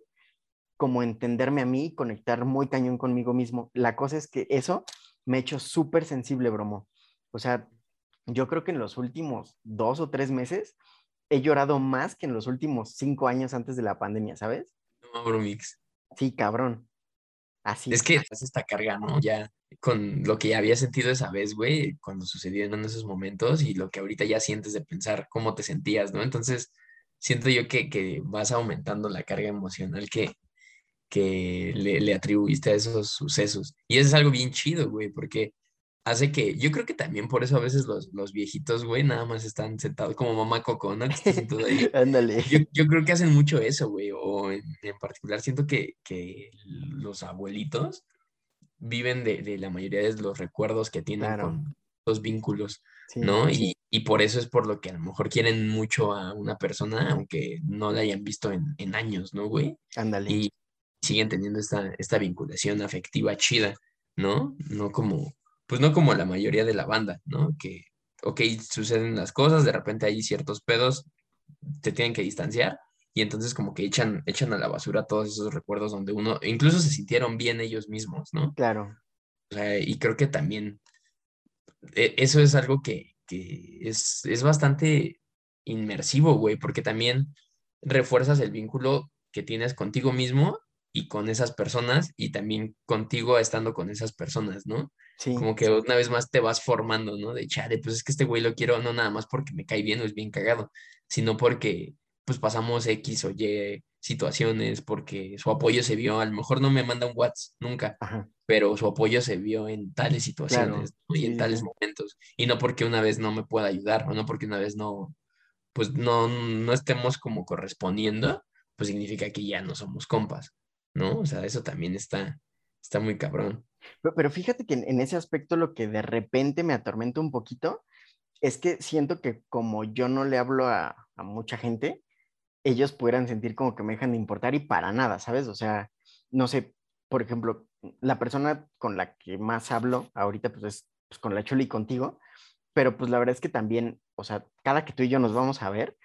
como entenderme a mí y conectar muy cañón conmigo mismo. La cosa es que eso me ha hecho súper sensible, bromo. O sea, yo creo que en los últimos dos o tres meses he llorado más que en los últimos cinco años antes de la pandemia, ¿sabes? No, bromix. Sí, cabrón. Así. Es que es esta carga, ¿no? Ya con lo que ya había sentido esa vez, güey, cuando sucedieron esos momentos y lo que ahorita ya sientes de pensar cómo te sentías, ¿no? Entonces, siento yo que, que vas aumentando la carga emocional que, que le, le, atribuiste a esos sucesos. Y eso es algo bien chido, güey, porque hace que, yo creo que también por eso a veces los, los viejitos, güey, nada más están sentados como mamá Coco, ¿no? Ándale. yo, yo, creo que hacen mucho eso, güey, o en, en particular siento que, que, los abuelitos viven de, de, la mayoría de los recuerdos que tienen claro. con los vínculos, sí, ¿no? Sí. Y, y, por eso es por lo que a lo mejor quieren mucho a una persona, aunque no la hayan visto en, en años, ¿no, güey? Ándale. Y siguen teniendo esta, esta vinculación afectiva chida, ¿no? No como pues no como la mayoría de la banda, ¿no? Que, ok, suceden las cosas, de repente hay ciertos pedos, te tienen que distanciar y entonces como que echan, echan a la basura todos esos recuerdos donde uno, incluso se sintieron bien ellos mismos, ¿no? Claro. O sea, y creo que también e, eso es algo que, que es, es bastante inmersivo, güey, porque también refuerzas el vínculo que tienes contigo mismo y con esas personas y también contigo estando con esas personas, ¿no? Sí. Como que una vez más te vas formando, ¿no? De chale, pues es que este güey lo quiero no nada más porque me cae bien o es bien cagado, sino porque pues pasamos X o Y situaciones, porque su apoyo se vio, a lo mejor no me manda un WhatsApp nunca, Ajá. pero su apoyo se vio en tales situaciones Claro, ¿no? y sí, en tales momentos, y no porque una vez no me pueda ayudar o no porque una vez no, pues no, no estemos como correspondiendo, pues significa que ya no somos compas, ¿no? O sea, eso también está, está muy cabrón. Pero, pero fíjate que en, ese aspecto lo que de repente me atormenta un poquito es que siento que como yo no le hablo a, a mucha gente, ellos pudieran sentir como que me dejan de importar y para nada, ¿sabes? O sea, no sé, por ejemplo, la persona con la que más hablo ahorita pues es pues, con la Chuli y contigo, pero pues la verdad es que también, o sea, cada que tú y yo nos vamos a ver,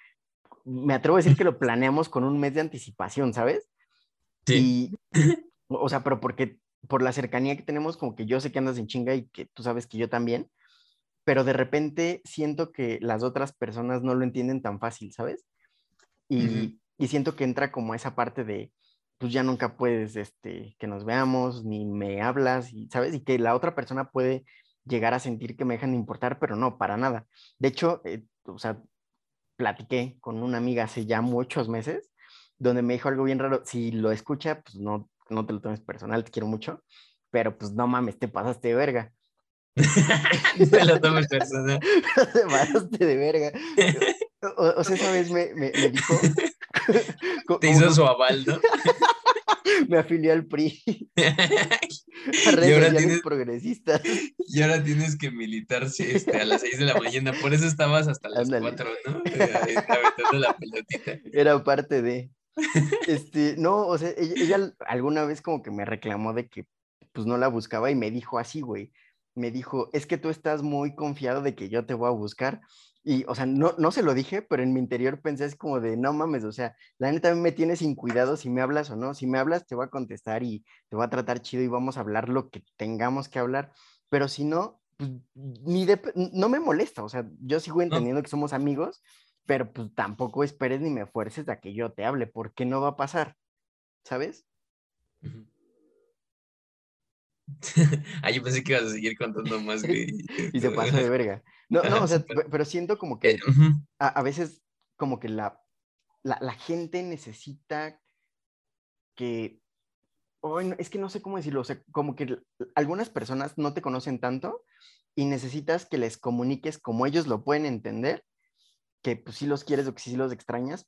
me atrevo a decir que lo planeamos con un mes de anticipación, ¿sabes? Sí. Y, o sea, pero porque por la cercanía que tenemos, como que yo sé que andas en chinga y que tú sabes que yo también, pero de repente siento que las otras personas no lo entienden tan fácil, ¿sabes? Y, Ujú. y siento que entra como esa parte de, pues ya nunca puedes, este, que nos veamos, ni me hablas, y, ¿sabes? Y que la otra persona puede llegar a sentir que me dejan de importar, pero no, para nada. De hecho, eh, o sea, platiqué con una amiga hace ya muchos meses, donde me dijo algo bien raro, si lo escucha, pues no, no te lo tomes personal, te quiero mucho, pero pues no mames, te pasaste de verga. Te lo tomes personal. te pasaste de verga. O, o sea, esa vez me, me, me dijo... Te hizo su aval, ¿no? Me afilié al PRI, a y, redes ahora sociales tienes, progresistas. y ahora tienes que militar sí, este, a las 6 de la mañana. Por eso estabas hasta las Ándale. 4, ¿no? Eh, Aventando la pelotita. Era parte de... Este, no, o sea, ella, ella alguna vez como que me reclamó de que pues no la buscaba y me dijo así, güey. Me dijo, es que tú estás muy confiado de que yo te voy a buscar. Y, o sea, no, no se lo dije, pero en mi interior pensé así como de, no mames, o sea, la neta me tienes sin cuidado si me hablas o no. Si me hablas, te voy a contestar y te voy a tratar chido y vamos a hablar lo que tengamos que hablar. Pero si no, pues, ni de, no me molesta, o sea, yo sigo No, entendiendo que somos amigos, pero pues tampoco esperes ni me fuerces a que yo te hable, porque no va a pasar, ¿sabes? Ah, yo pensé que ibas a seguir contando más, güey. Y se pasó de verga. No, no, o sea, pero siento como Eh, que a, a veces como que la, la, la gente necesita que, no, es que no sé cómo decirlo, o sea, como que algunas personas no te conocen tanto y necesitas que les comuniques como ellos lo pueden entender, que pues sí los quieres o que sí los extrañas.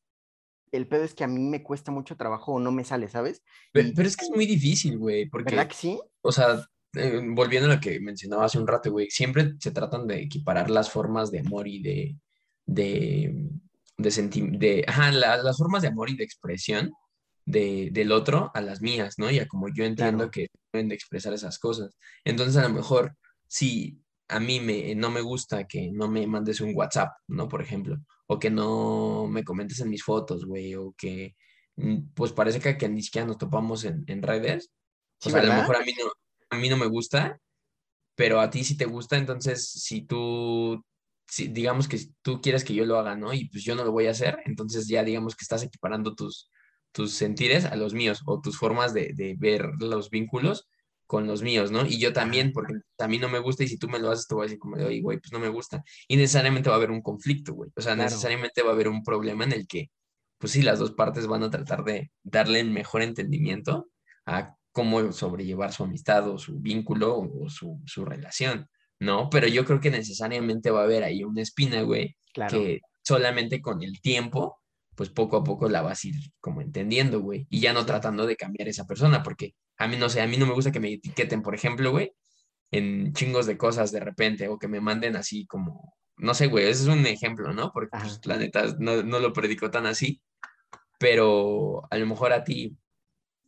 El pedo es que a mí me cuesta mucho trabajo o no me sale, ¿sabes? Pero, Y, pero es que es muy difícil, güey, ¿verdad porque, que sí? o sea, eh, volviendo a lo que mencionaba hace un rato, güey, siempre se tratan de equiparar las formas de amor y de, de, de, senti- de ajá, la- las formas de amor y de expresión de, del otro a las mías, ¿no? Y a como yo entiendo que deben de expresar esas cosas. Entonces, a lo mejor, si a mí me, no me gusta que no me mandes un WhatsApp, ¿no? Por ejemplo, o que no me comentes en mis fotos, güey, o que, mm, pues parece que, que ni siquiera nos topamos en, en redes. o sea, a lo mejor a mí, no, a mí no me gusta, pero a ti sí te gusta, entonces si tú, si, digamos que tú quieres que yo lo haga, ¿no? Y pues yo no lo voy a hacer, entonces ya digamos que estás equiparando tus, tus sentires a los míos o tus formas de, de ver los vínculos con los míos, ¿no? Y yo también, porque a mí no me gusta y si tú me lo haces, te voy a decir como de, oye, güey, pues no me gusta. Y necesariamente va a haber un conflicto, güey. O sea, necesariamente va a haber un problema en el que, pues sí, las dos partes van a tratar de darle el mejor entendimiento a cómo sobrellevar su amistad o su vínculo o su, su relación, ¿no? Pero yo creo que necesariamente va a haber ahí una espina, güey, que solamente con el tiempo, pues poco a poco la vas a ir como entendiendo, güey, y ya no tratando de cambiar esa persona, porque a mí no sé, a mí no me gusta que me etiqueten, por ejemplo, güey, en chingos de cosas de repente, o que me manden así como, no sé, güey, ese es un ejemplo, ¿no? Porque pues, la neta no, no lo predico tan así, pero a lo mejor a ti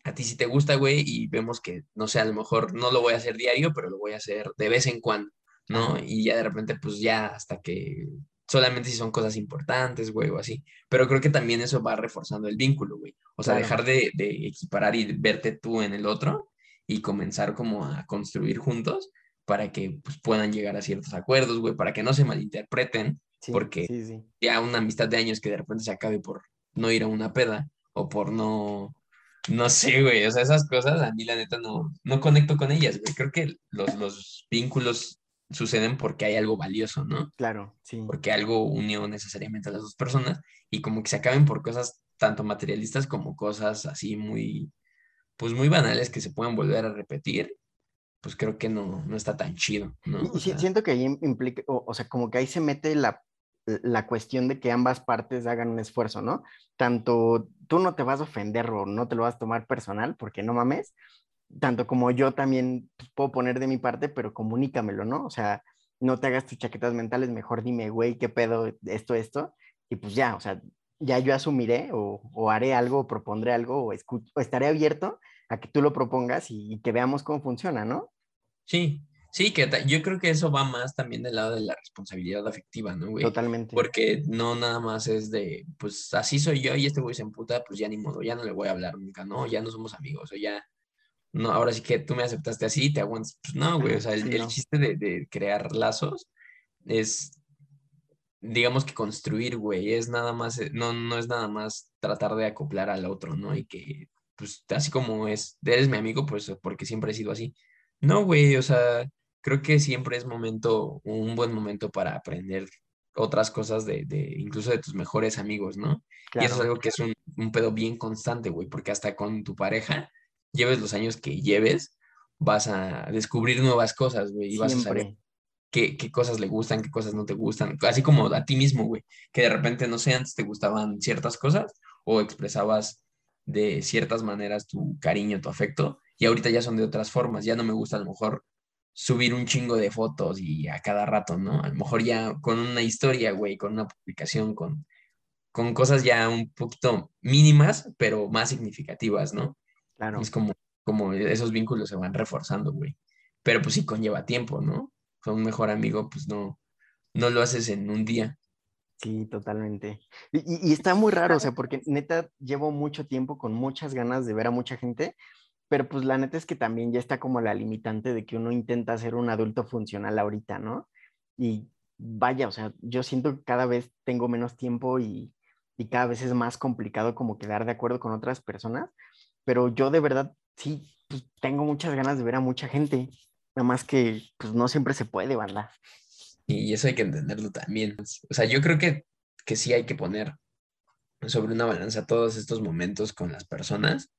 a ti sí te gusta, güey, y vemos que, no sé, a lo mejor no lo voy a hacer diario, pero lo voy a hacer de vez en cuando, ¿no? Y ya de repente, pues ya hasta que solamente si son cosas importantes, güey, o así. Pero creo que también eso va reforzando el vínculo, güey. O sea, dejar de, de, equiparar y verte tú en el otro y comenzar como a construir juntos para que pues, puedan llegar a ciertos acuerdos, güey, para que no se malinterpreten, porque ya una amistad de años que de repente se acabe por no ir a una peda o por no no sé, güey, o sea, esas cosas a mí la neta no, no conecto con ellas, güey. Creo que los, los vínculos suceden porque hay algo valioso, ¿no? Claro, sí. Porque algo unió necesariamente a las dos personas y como que se acaben por cosas tanto materialistas como cosas así muy, pues muy banales que se pueden volver a repetir, pues creo que no, no está tan chido, ¿no? Y, siento que ahí implica, o, sea, como que ahí se mete la, la cuestión de que ambas partes hagan un esfuerzo, ¿no? Tanto tú no te vas a ofender o no te lo vas a tomar personal, porque no mames, tanto como yo también pues, puedo poner de mi parte, pero comunícamelo, ¿no? O sea, no te hagas tus chaquetas mentales, mejor dime, güey, qué pedo, esto, esto, y pues ya, o sea, ya yo asumiré o, haré algo, o propondré algo, o, o, estaré abierto a que tú lo propongas y, y que veamos cómo funciona, ¿no? Sí, Sí, que yo creo que eso va más también del lado de la responsabilidad afectiva, ¿no, güey? Totalmente. Porque no nada más es de, pues así soy yo y este güey se emputa, pues ya ni modo, ya no le voy a hablar nunca, ¿no? Ya no somos amigos, o ya, no, ahora sí que tú me aceptaste así te aguantas. Pues no, güey, o sea, el, chiste de, de, crear lazos es, digamos que construir, güey, es nada más, eh, no, no es nada más tratar de acoplar al otro, ¿no? Y que, pues así como es, eres mi amigo, pues porque siempre he sido así. No, güey, o sea creo que siempre es momento, un buen momento para aprender otras cosas de, de incluso de tus mejores amigos, ¿no? Y eso es algo que es un, un pedo bien constante, güey, porque hasta con tu pareja, lleves los años que lleves, vas a descubrir nuevas cosas, güey, y vas a saber qué, qué, cosas le gustan, qué cosas no te gustan, así como a ti mismo, güey, que de repente, no sé, antes te gustaban ciertas cosas o expresabas de ciertas maneras tu cariño, tu afecto, y ahorita ya son de otras formas, ya no me gusta a lo mejor subir un chingo de fotos y a cada rato, ¿no? A lo mejor ya con una historia, güey, con una publicación, con, con cosas ya un poquito mínimas, pero más significativas, ¿no? Claro. Es como, como esos vínculos se van reforzando, güey. Pero pues sí conlleva tiempo, ¿no? Con un mejor amigo, pues no, no lo haces en un día. Sí, totalmente. Y, y, está muy raro, o sea, porque neta llevo mucho tiempo con muchas ganas de ver a mucha gente, pero pues la neta es que también ya está como la limitante de que uno intenta ser un adulto funcional ahorita, ¿no? Y vaya, o sea, yo siento que cada vez tengo menos tiempo y, y cada vez es más complicado como quedar de acuerdo con otras personas, pero yo de verdad sí, pues tengo muchas ganas de ver a mucha gente, nada más que pues no siempre se puede, ¿verdad? Y eso hay que entenderlo también. O sea, yo creo que, que sí hay que poner sobre una balanza todos estos momentos con las personas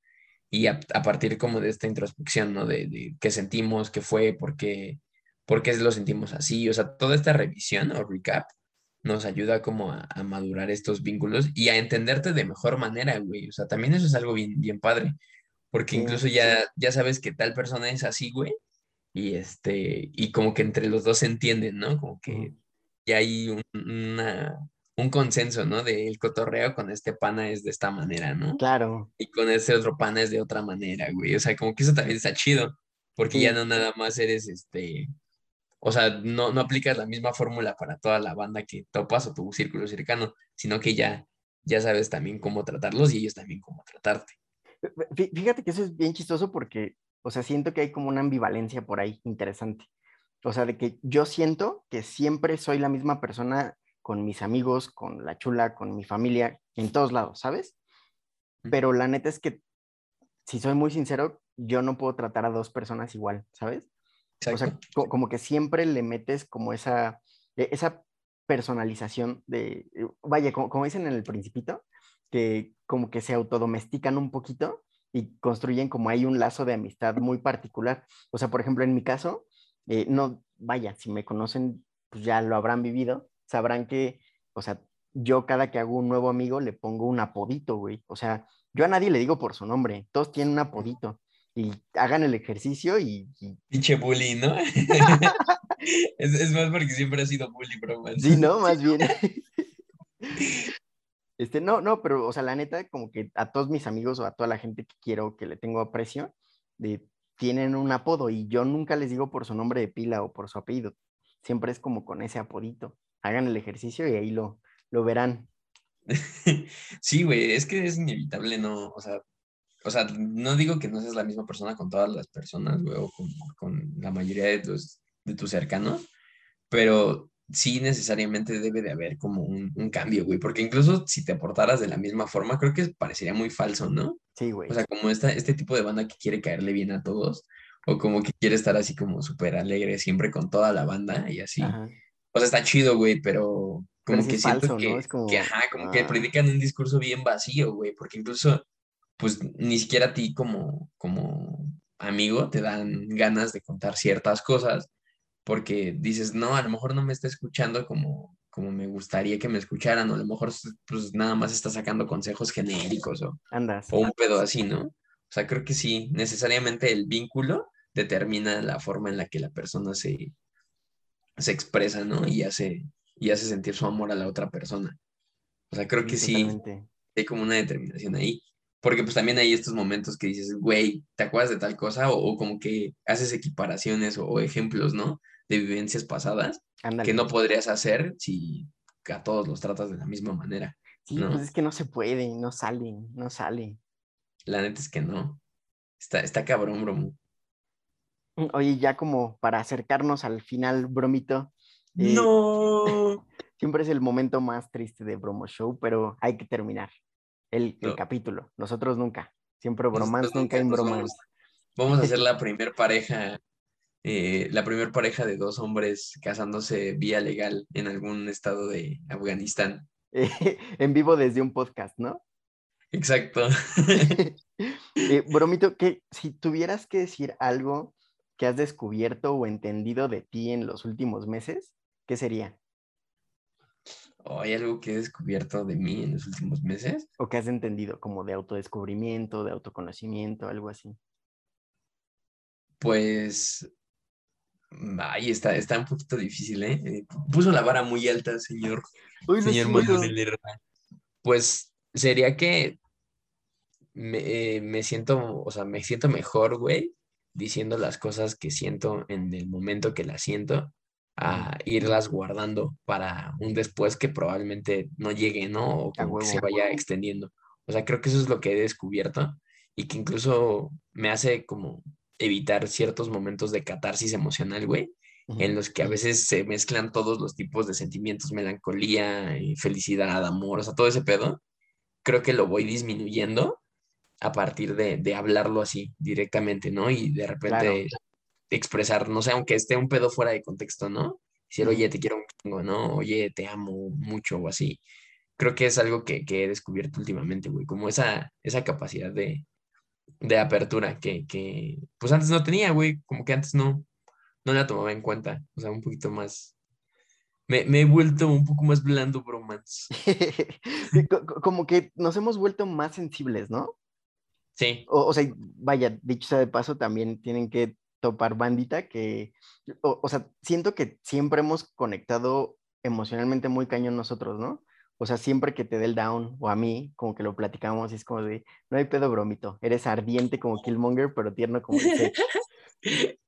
y a, partir como de esta introspección, ¿no? De, de qué sentimos, qué fue, por qué, por qué lo sentimos así, o sea, toda esta revisión o recap nos ayuda como a, madurar estos vínculos y a entenderte de mejor manera, güey, o sea, también eso es algo bien, bien padre, porque incluso ya, ya sabes que tal persona es así, güey, y este, y como que entre los dos se entienden, ¿no? Como que ya hay una, un consenso, ¿no? De el cotorreo con este pana es de esta manera, ¿no? Claro. Y con este otro pana es de otra manera, güey. O sea, como que eso también está chido, porque ya no nada más eres este, o sea, no, no aplicas la misma fórmula para toda la banda que topas o tu círculo cercano, sino que ya, ya sabes también cómo tratarlos y ellos también cómo tratarte. Fí- Fíjate que eso es bien chistoso porque, o sea, siento que hay como una ambivalencia por ahí interesante. O sea, de que yo siento que siempre soy la misma persona con mis amigos, con la chula, con mi familia, en todos lados, ¿sabes? Pero la neta es que, si soy muy sincero, yo no puedo tratar a dos personas igual, ¿sabes? O sea, co- como que siempre le metes como esa, e- esa personalización de, eh, vaya, como, como dicen en el principito, que como que se autodomestican un poquito y construyen como hay un lazo de amistad muy particular. O sea, por ejemplo, en mi caso, eh, no, vaya, si me conocen, pues ya lo habrán vivido, sabrán que, o sea, yo cada que hago un nuevo amigo le pongo un apodito, güey. O sea, yo a nadie le digo por su nombre, todos tienen un apodito y hagan el ejercicio y, y Pinche bully, ¿no? es, es más porque siempre ha sido bully, bro. man. Sí, ¿no? Más bien. Este, no, no, pero, o sea, la neta, como que a todos mis amigos o a toda la gente que quiero, que le tengo aprecio, de, tienen un apodo y yo nunca les digo por su nombre de pila o por su apellido. Siempre es como con ese apodito. Hagan el ejercicio y ahí lo, lo verán. Sí, güey, es que es inevitable, ¿no? O sea, o sea, no digo que no seas la misma persona con todas las personas, güey, o con, con la mayoría de tus, de tus cercanos, pero sí necesariamente debe de haber como un, un cambio, güey, porque incluso si te portaras de la misma forma, creo que parecería muy falso, ¿no? Sí, güey. O sea, como esta, este tipo de banda que quiere caerle bien a todos, o como que quiere estar así como súper alegre siempre con toda la banda y así. Ajá. O sea, está chido, güey, pero como Pero que siento falso, que, como, que, ajá, como que ah. predican un discurso bien vacío, güey, porque incluso, pues, ni siquiera a ti como, como amigo te dan ganas de contar ciertas cosas, porque dices, no, a lo mejor no me está escuchando como, como me gustaría que me escucharan, o a lo mejor, pues, nada más está sacando consejos genéricos o, Andas. o un pedo así, ¿no? O sea, creo que sí, necesariamente el vínculo determina la forma en la que la persona se, se expresa, ¿no? Y hace, y hace sentir su amor a la otra persona. O sea, creo que sí, hay como una determinación ahí. Porque pues también hay estos momentos que dices, güey, ¿te acuerdas de tal cosa? O, o como que haces equiparaciones o, o ejemplos, ¿no? De vivencias pasadas que no podrías hacer si a todos los tratas de la misma manera. Sí, ¿no? pues es que no se puede, no sale, no sale. La neta es que no. Está, está cabrón, bromo. Oye, ya como para acercarnos al final, bromito, eh, No. siempre es el momento más triste de Bromo Show, pero hay que terminar el, el No. capítulo. Nosotros nunca. Siempre bromance, nunca bromance. Vamos, vamos a ser la primer pareja, eh, la primer pareja de dos hombres casándose vía legal en algún estado de Afganistán. en vivo desde un podcast, ¿no? Exacto. Eh, bromito, que si tuvieras que decir algo que has descubierto o entendido de ti en los últimos meses, ¿qué sería? ¿O hay algo que he descubierto de mí en los últimos meses? ¿O que has entendido como de autodescubrimiento, de autoconocimiento, algo así? Pues, ahí está, está un poquito difícil, ¿eh? Eh, Puso la vara muy alta, señor, Uy, señor. Manuel Lerma. Pues sería que me, eh, me siento, o sea, me siento mejor, güey, diciendo las cosas que siento en el momento que las siento, a irlas guardando para un después que probablemente no llegue, ¿no? O que se vaya extendiendo. O sea, creo que eso es lo que he descubierto y que incluso me hace como evitar ciertos momentos de catarsis emocional, güey, en los que a veces se mezclan todos los tipos de sentimientos, melancolía, y felicidad, amor, o sea, todo ese pedo, creo que lo voy disminuyendo a partir de, de hablarlo así directamente, ¿no? Y de repente expresar, no sé, aunque esté un pedo fuera de contexto, ¿no? Decir, oye, te quiero un chingo, ¿no? Oye, te amo mucho o así. Creo que es algo que, que he descubierto últimamente, güey, como esa, esa capacidad de, de apertura que, que, pues antes no tenía, güey, como que antes no, no la tomaba en cuenta, o sea, un poquito más, me, me he vuelto un poco más blando, bromance. Como que nos hemos vuelto más sensibles, ¿no? Sí, O, o sea, vaya, dicho sea de paso, también tienen que topar bandita que, o, o sea, siento que siempre hemos conectado emocionalmente muy cañón nosotros, ¿no? O sea, siempre que te dé el down, o a mí, como que lo platicamos, y es como de, no hay pedo bromito, eres ardiente como Killmonger, pero tierno como el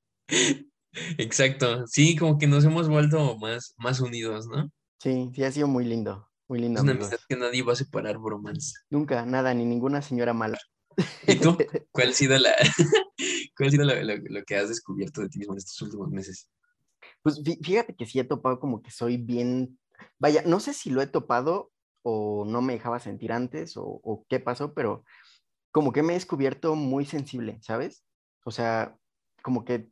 Exacto, sí, como que nos hemos vuelto más, más unidos, ¿no? Sí, sí, ha sido muy lindo, muy lindo. Es una amistad que nadie va a separar, bromance. Nunca, nada, ni ninguna señora mala. ¿Y tú? ¿Cuál ha sido, la, cuál ha sido lo, que has descubierto de ti mismo en estos últimos meses? Pues fíjate que sí he topado como que soy bien, vaya, no sé si lo he topado o no me dejaba sentir antes o, qué pasó, pero como que me he descubierto muy sensible, ¿sabes? O sea, como que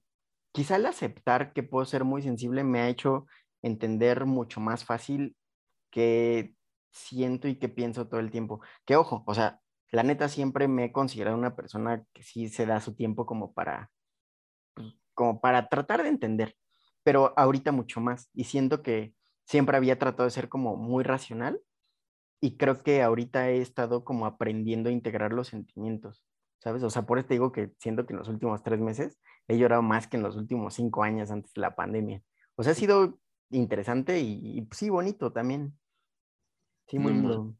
quizá el aceptar que puedo ser muy sensible me ha hecho entender mucho más fácil que siento y que pienso todo el tiempo. Que ojo, o sea, la neta siempre me he considerado una persona que sí se da su tiempo como para, pues, como para tratar de entender, pero ahorita mucho más. Y siento que siempre había tratado de ser como muy racional y creo que ahorita he estado como aprendiendo a integrar los sentimientos, ¿sabes? O sea, por eso te digo que siento que en los últimos tres meses he llorado más que en los últimos cinco años antes de la pandemia. O sea, ha sido interesante y, pues, sí, bonito también. Sí, muy lindo.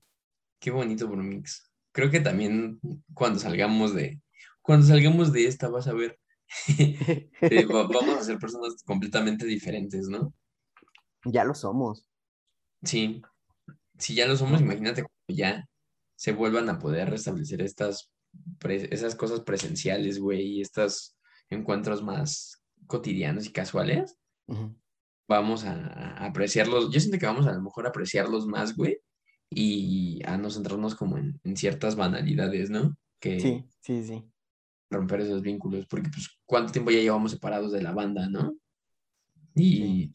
Qué bonito, Bromix. Creo que también cuando salgamos de, cuando salgamos de esta, vas a ver, eh, vamos a ser personas completamente diferentes, ¿no? Ya lo somos. Sí, si ya lo somos, imagínate cuando ya se vuelvan a poder restablecer estas, esas cosas presenciales, güey, y estos encuentros más cotidianos y casuales. Vamos a, apreciarlos. Yo siento que vamos a, a lo mejor a apreciarlos más, güey, y a no centrarnos como en, ciertas banalidades, ¿no? Que sí, sí, sí. Romper esos vínculos, porque pues cuánto tiempo ya llevamos separados de la banda, ¿no? Y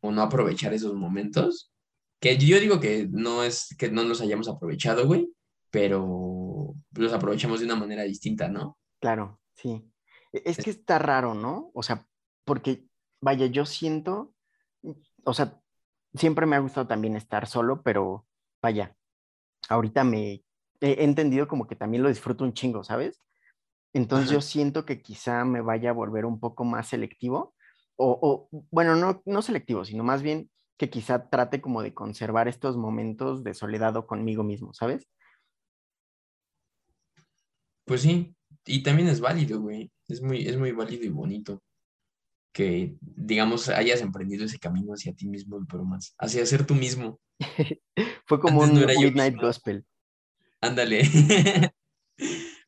o no aprovechar esos momentos, que yo digo que no es que no los hayamos aprovechado, güey, pero los aprovechamos de una manera distinta, ¿no? Claro, sí. E, es que está raro, ¿no? O sea, porque, vaya, yo siento, o sea, siempre me ha gustado también estar solo, pero vaya, ahorita me he entendido como que también lo disfruto un chingo, ¿sabes? Entonces yo siento que quizá me vaya a volver un poco más selectivo, o, bueno, no, no selectivo, sino más bien que quizá trate como de conservar estos momentos de soledad o conmigo mismo, ¿sabes? Pues sí, y también es válido, güey, es muy, es muy válido y bonito que, digamos, hayas emprendido ese camino hacia ti mismo, pero más, hacia ser tú mismo. Fue como un Midnight Gospel. Ándale.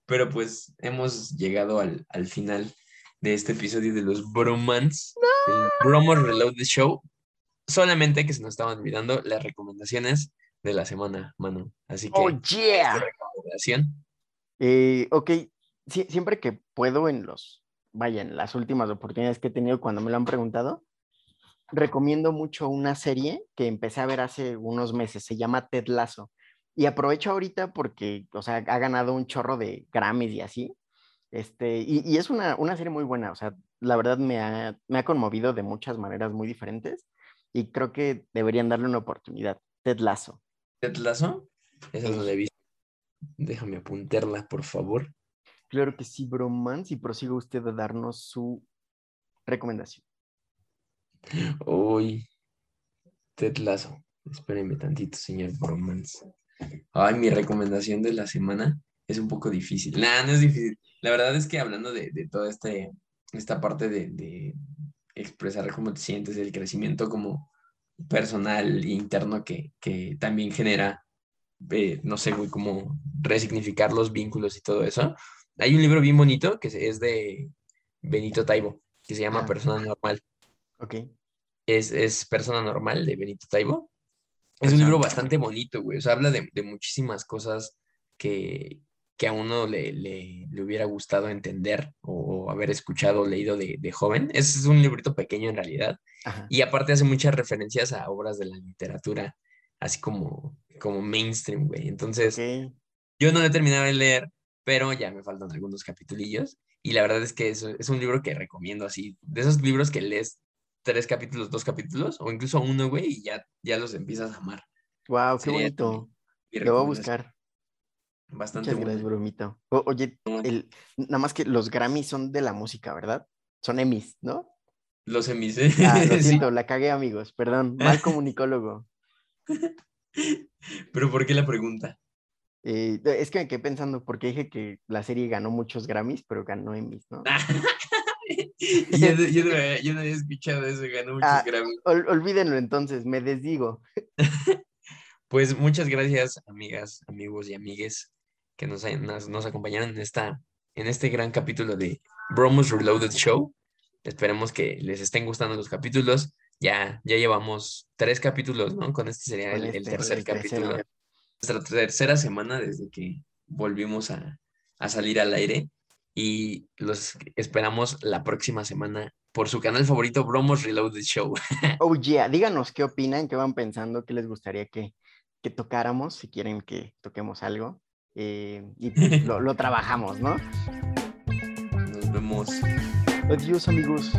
pero pues hemos llegado al, final de este episodio de los Bromans, el Bromo Reload the Show. Solamente que se nos estaban olvidando las recomendaciones de la semana, Manu. Así que. ¡Oh, yeah! Recomendación. Eh, ok, siempre que puedo en los vaya, en las últimas oportunidades que he tenido cuando me lo han preguntado, recomiendo mucho una serie que empecé a ver hace unos meses, se llama Ted Lasso. Y aprovecho ahorita porque, o sea, ha ganado un chorro de Grammys y así. Este, y, es una, serie muy buena, o sea, la verdad me ha, me ha conmovido de muchas maneras muy diferentes y creo que deberían darle una oportunidad. Ted Lasso. ¿Ted Lasso? Esa no la he visto. Déjame apuntarla, por favor. Claro que sí, Bromance, y prosiga usted a darnos su recomendación. Uy, Ted Lazo. Espérenme tantito, señor Bromance. Ay, mi recomendación de la semana es un poco difícil. Nah, no es difícil. La verdad es que hablando de, toda este, esta parte de, expresar cómo te sientes, el crecimiento como personal interno que, también genera, eh, no sé, güey, resignificar los vínculos y todo eso. Hay un libro bien bonito que es de Benito Taibo, que se llama ah. Persona Normal. Ok. Es, Persona Normal de Benito Taibo. Es un libro bastante bonito, güey. O sea, habla de, muchísimas cosas que, a uno le, le, hubiera gustado entender o haber escuchado o leído de, joven. Es un librito pequeño en realidad. Y aparte hace muchas referencias a obras de la literatura, así como, como mainstream, güey. Entonces, yo no lo he terminado de leer, pero ya me faltan algunos capitulillos. Y la verdad es que es, es un libro que recomiendo así, de esos libros que lees tres capítulos, dos capítulos, o incluso uno, güey, y ya, ya los empiezas a amar. Wow, qué bonito. Lo voy a buscar. Bastante Muchas gracias, bromito. oye, el, nada más que los Grammys son de la música, ¿verdad? Son Emmys, ¿no? Los Emmys, ¿eh? Ah, lo siento, la cagué, amigos. Perdón, mal comunicólogo. ¿Pero por qué la pregunta? Eh, es que me quedé pensando, porque dije que la serie ganó muchos Grammys, pero ganó Emmys, ¿no? yo, no- yo no había- yo no había escuchado eso, ganó muchos Ah. Grammys. Ol- olvídenlo entonces, me desdigo. Pues muchas gracias, amigas, amigos y amigues, que nos, nos, nos acompañaron en, esta, en este gran capítulo de Bromos Reloaded Show. Esperemos que les estén gustando los capítulos. Ya, ya llevamos tres capítulos, ¿no? Con este sería Con el, el este, tercer el tercero. capítulo. Nuestra tercera semana desde que volvimos a, a salir al aire. Y los esperamos la próxima semana por su canal favorito, Bromos Reloaded Show. Oh, yeah, díganos qué opinan, qué van pensando, qué les gustaría que, que tocáramos, si quieren que toquemos algo. eh, y pues, lo, lo trabajamos, ¿no? Nos vemos. Adiós, amigos.